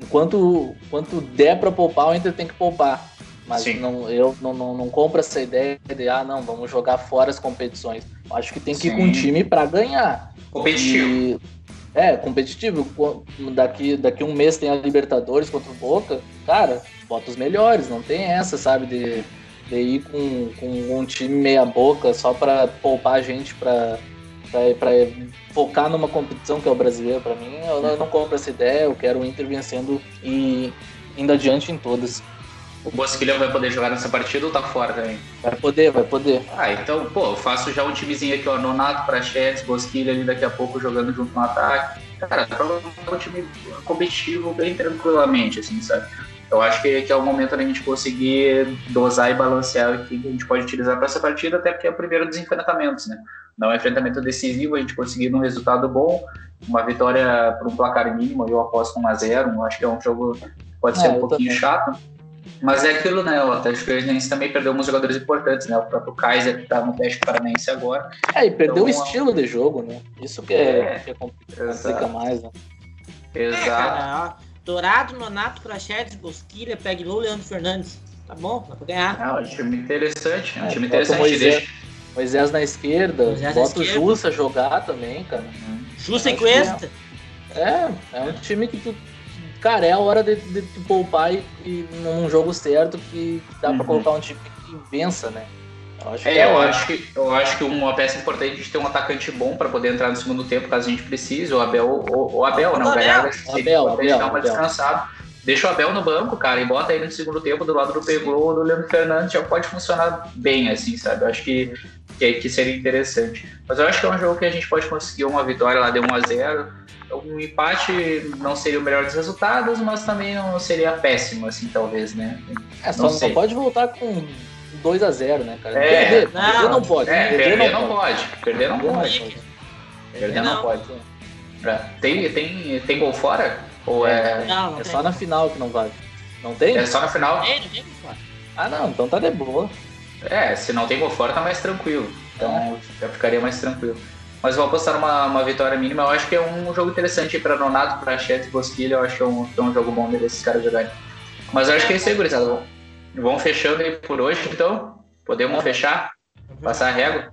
Enquanto, enquanto der pra poupar, o Inter tem que poupar. Mas não, eu não, não, não compro essa ideia de, ah, não, vamos jogar fora as competições. Acho que tem que Sim. ir com um time para ganhar. Competitivo. E, é, competitivo. Daqui, daqui um mês tem a Libertadores contra o Boca. Cara, bota os melhores. Não tem essa, sabe, de, de ir com, com um time meia boca só para poupar a gente para para focar numa competição que é o brasileiro para mim eu não, eu não, compro essa ideia eu quero o Inter vencendo e indo adiante em todas o Bosquilha vai poder jogar nessa partida ou tá fora também? Vai poder, vai poder. Ah, então, pô, eu faço já um timezinho aqui, ó, Nonato, Prachetes, Bosquilha ali daqui a pouco jogando junto no ataque. Cara, pra um time competitivo bem tranquilamente, assim, sabe? Eu acho que, que é o momento da gente conseguir dosar e balancear o que a gente pode utilizar para essa partida, até porque é o primeiro dos enfrentamentos, né? Não é um enfrentamento decisivo, a gente conseguir um resultado bom uma vitória por um placar mínimo, eu aposto 1x0. Acho que é um jogo que pode ser é, um pouquinho também. chato. Mas é aquilo, né? O Atlético Goianiense também perdeu alguns jogadores importantes, né? O próprio Kaiser, que tá no Atlético Paranaense agora. É, e perdeu então, o estilo de jogo, né? Isso que é, é que complica mais, né? Exato. É, cara, Dourado, Nonato, Prachedes, Bosquilha, Peglou, Leandro Fernandes. Tá bom, dá pra ganhar. É um time interessante, é um é, time interessante. Moisés, deixa... Moisés na esquerda, Moisés bota o Jussa jogar também, cara. Uhum. Jussa e Cuesta. É, é um time que tu cara, é a hora de, de, de poupar e, e, num jogo certo que dá uhum. para colocar um time que vença, né? Eu acho, é, eu, acho que, eu acho que uma peça importante é a gente ter um atacante bom para poder entrar no segundo tempo, caso a gente precise. O Abel, o, o Abel, não, o Abel, Abel, Abel, dar uma descansada. Deixa o Abel no banco, cara, e bota ele no segundo tempo do lado do Pegou do Leandro Fernandes, já pode funcionar bem, assim, sabe? Eu acho que, que, que seria interessante. Mas eu acho que é um jogo que a gente pode conseguir uma vitória lá de 1 a 0 um empate não seria o melhor dos resultados, mas também não seria péssimo, assim, talvez, né? É, só não, não pode voltar com 2 a 0 né, cara? É, perder, não, perder não pode. É, perder, perder não, pode. pode. Perder não pode. Perder não, pode. É. Tem, tem, tem gol fora? Ou é. Não, não é só na final que não vale. Não tem? É só na final? Tem, não tem fora. Ah, não, então tá de boa. É, se não tem gol fora, tá mais tranquilo. Então é. já ficaria mais tranquilo mas vou apostar uma, uma vitória mínima. Eu acho que é um jogo interessante para Nonato, para Chet e Bosquilha. Eu acho que é um, é um jogo bom desses caras jogarem. Mas eu acho que é isso aí, gurizada. Vamos fechando aí por hoje, então. Podemos fechar? Passar a régua?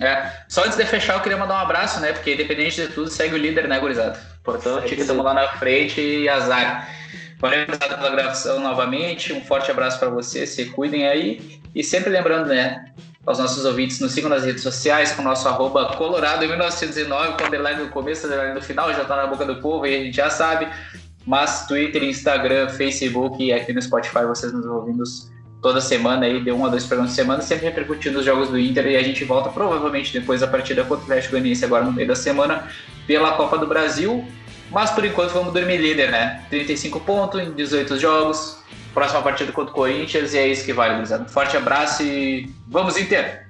É. Só antes de fechar, eu queria mandar um abraço, né? Porque independente de tudo, segue o líder, né, gurizada? Portanto, estamos lá na frente e azar. Valeu, pela gravação novamente. Um forte abraço para vocês, se cuidem aí. E sempre lembrando, né? aos nossos ouvintes, nos sigam nas redes sociais com o nosso arroba colorado em 1909, com underline no começo, underline no final, já tá na boca do povo e a gente já sabe. Mas Twitter, Instagram, Facebook e aqui no Spotify vocês nos ouvindo toda semana aí, de um a dois programas de semana, sempre repercutindo os jogos do Inter e a gente volta provavelmente depois da partida contra o Atlético Goianiense agora no meio da semana pela Copa do Brasil. Mas por enquanto vamos dormir líder, né? 35 pontos em 18 jogos, próxima partida contra o Corinthians e é isso que vale, gurizada. Forte abraço e vamos Inter!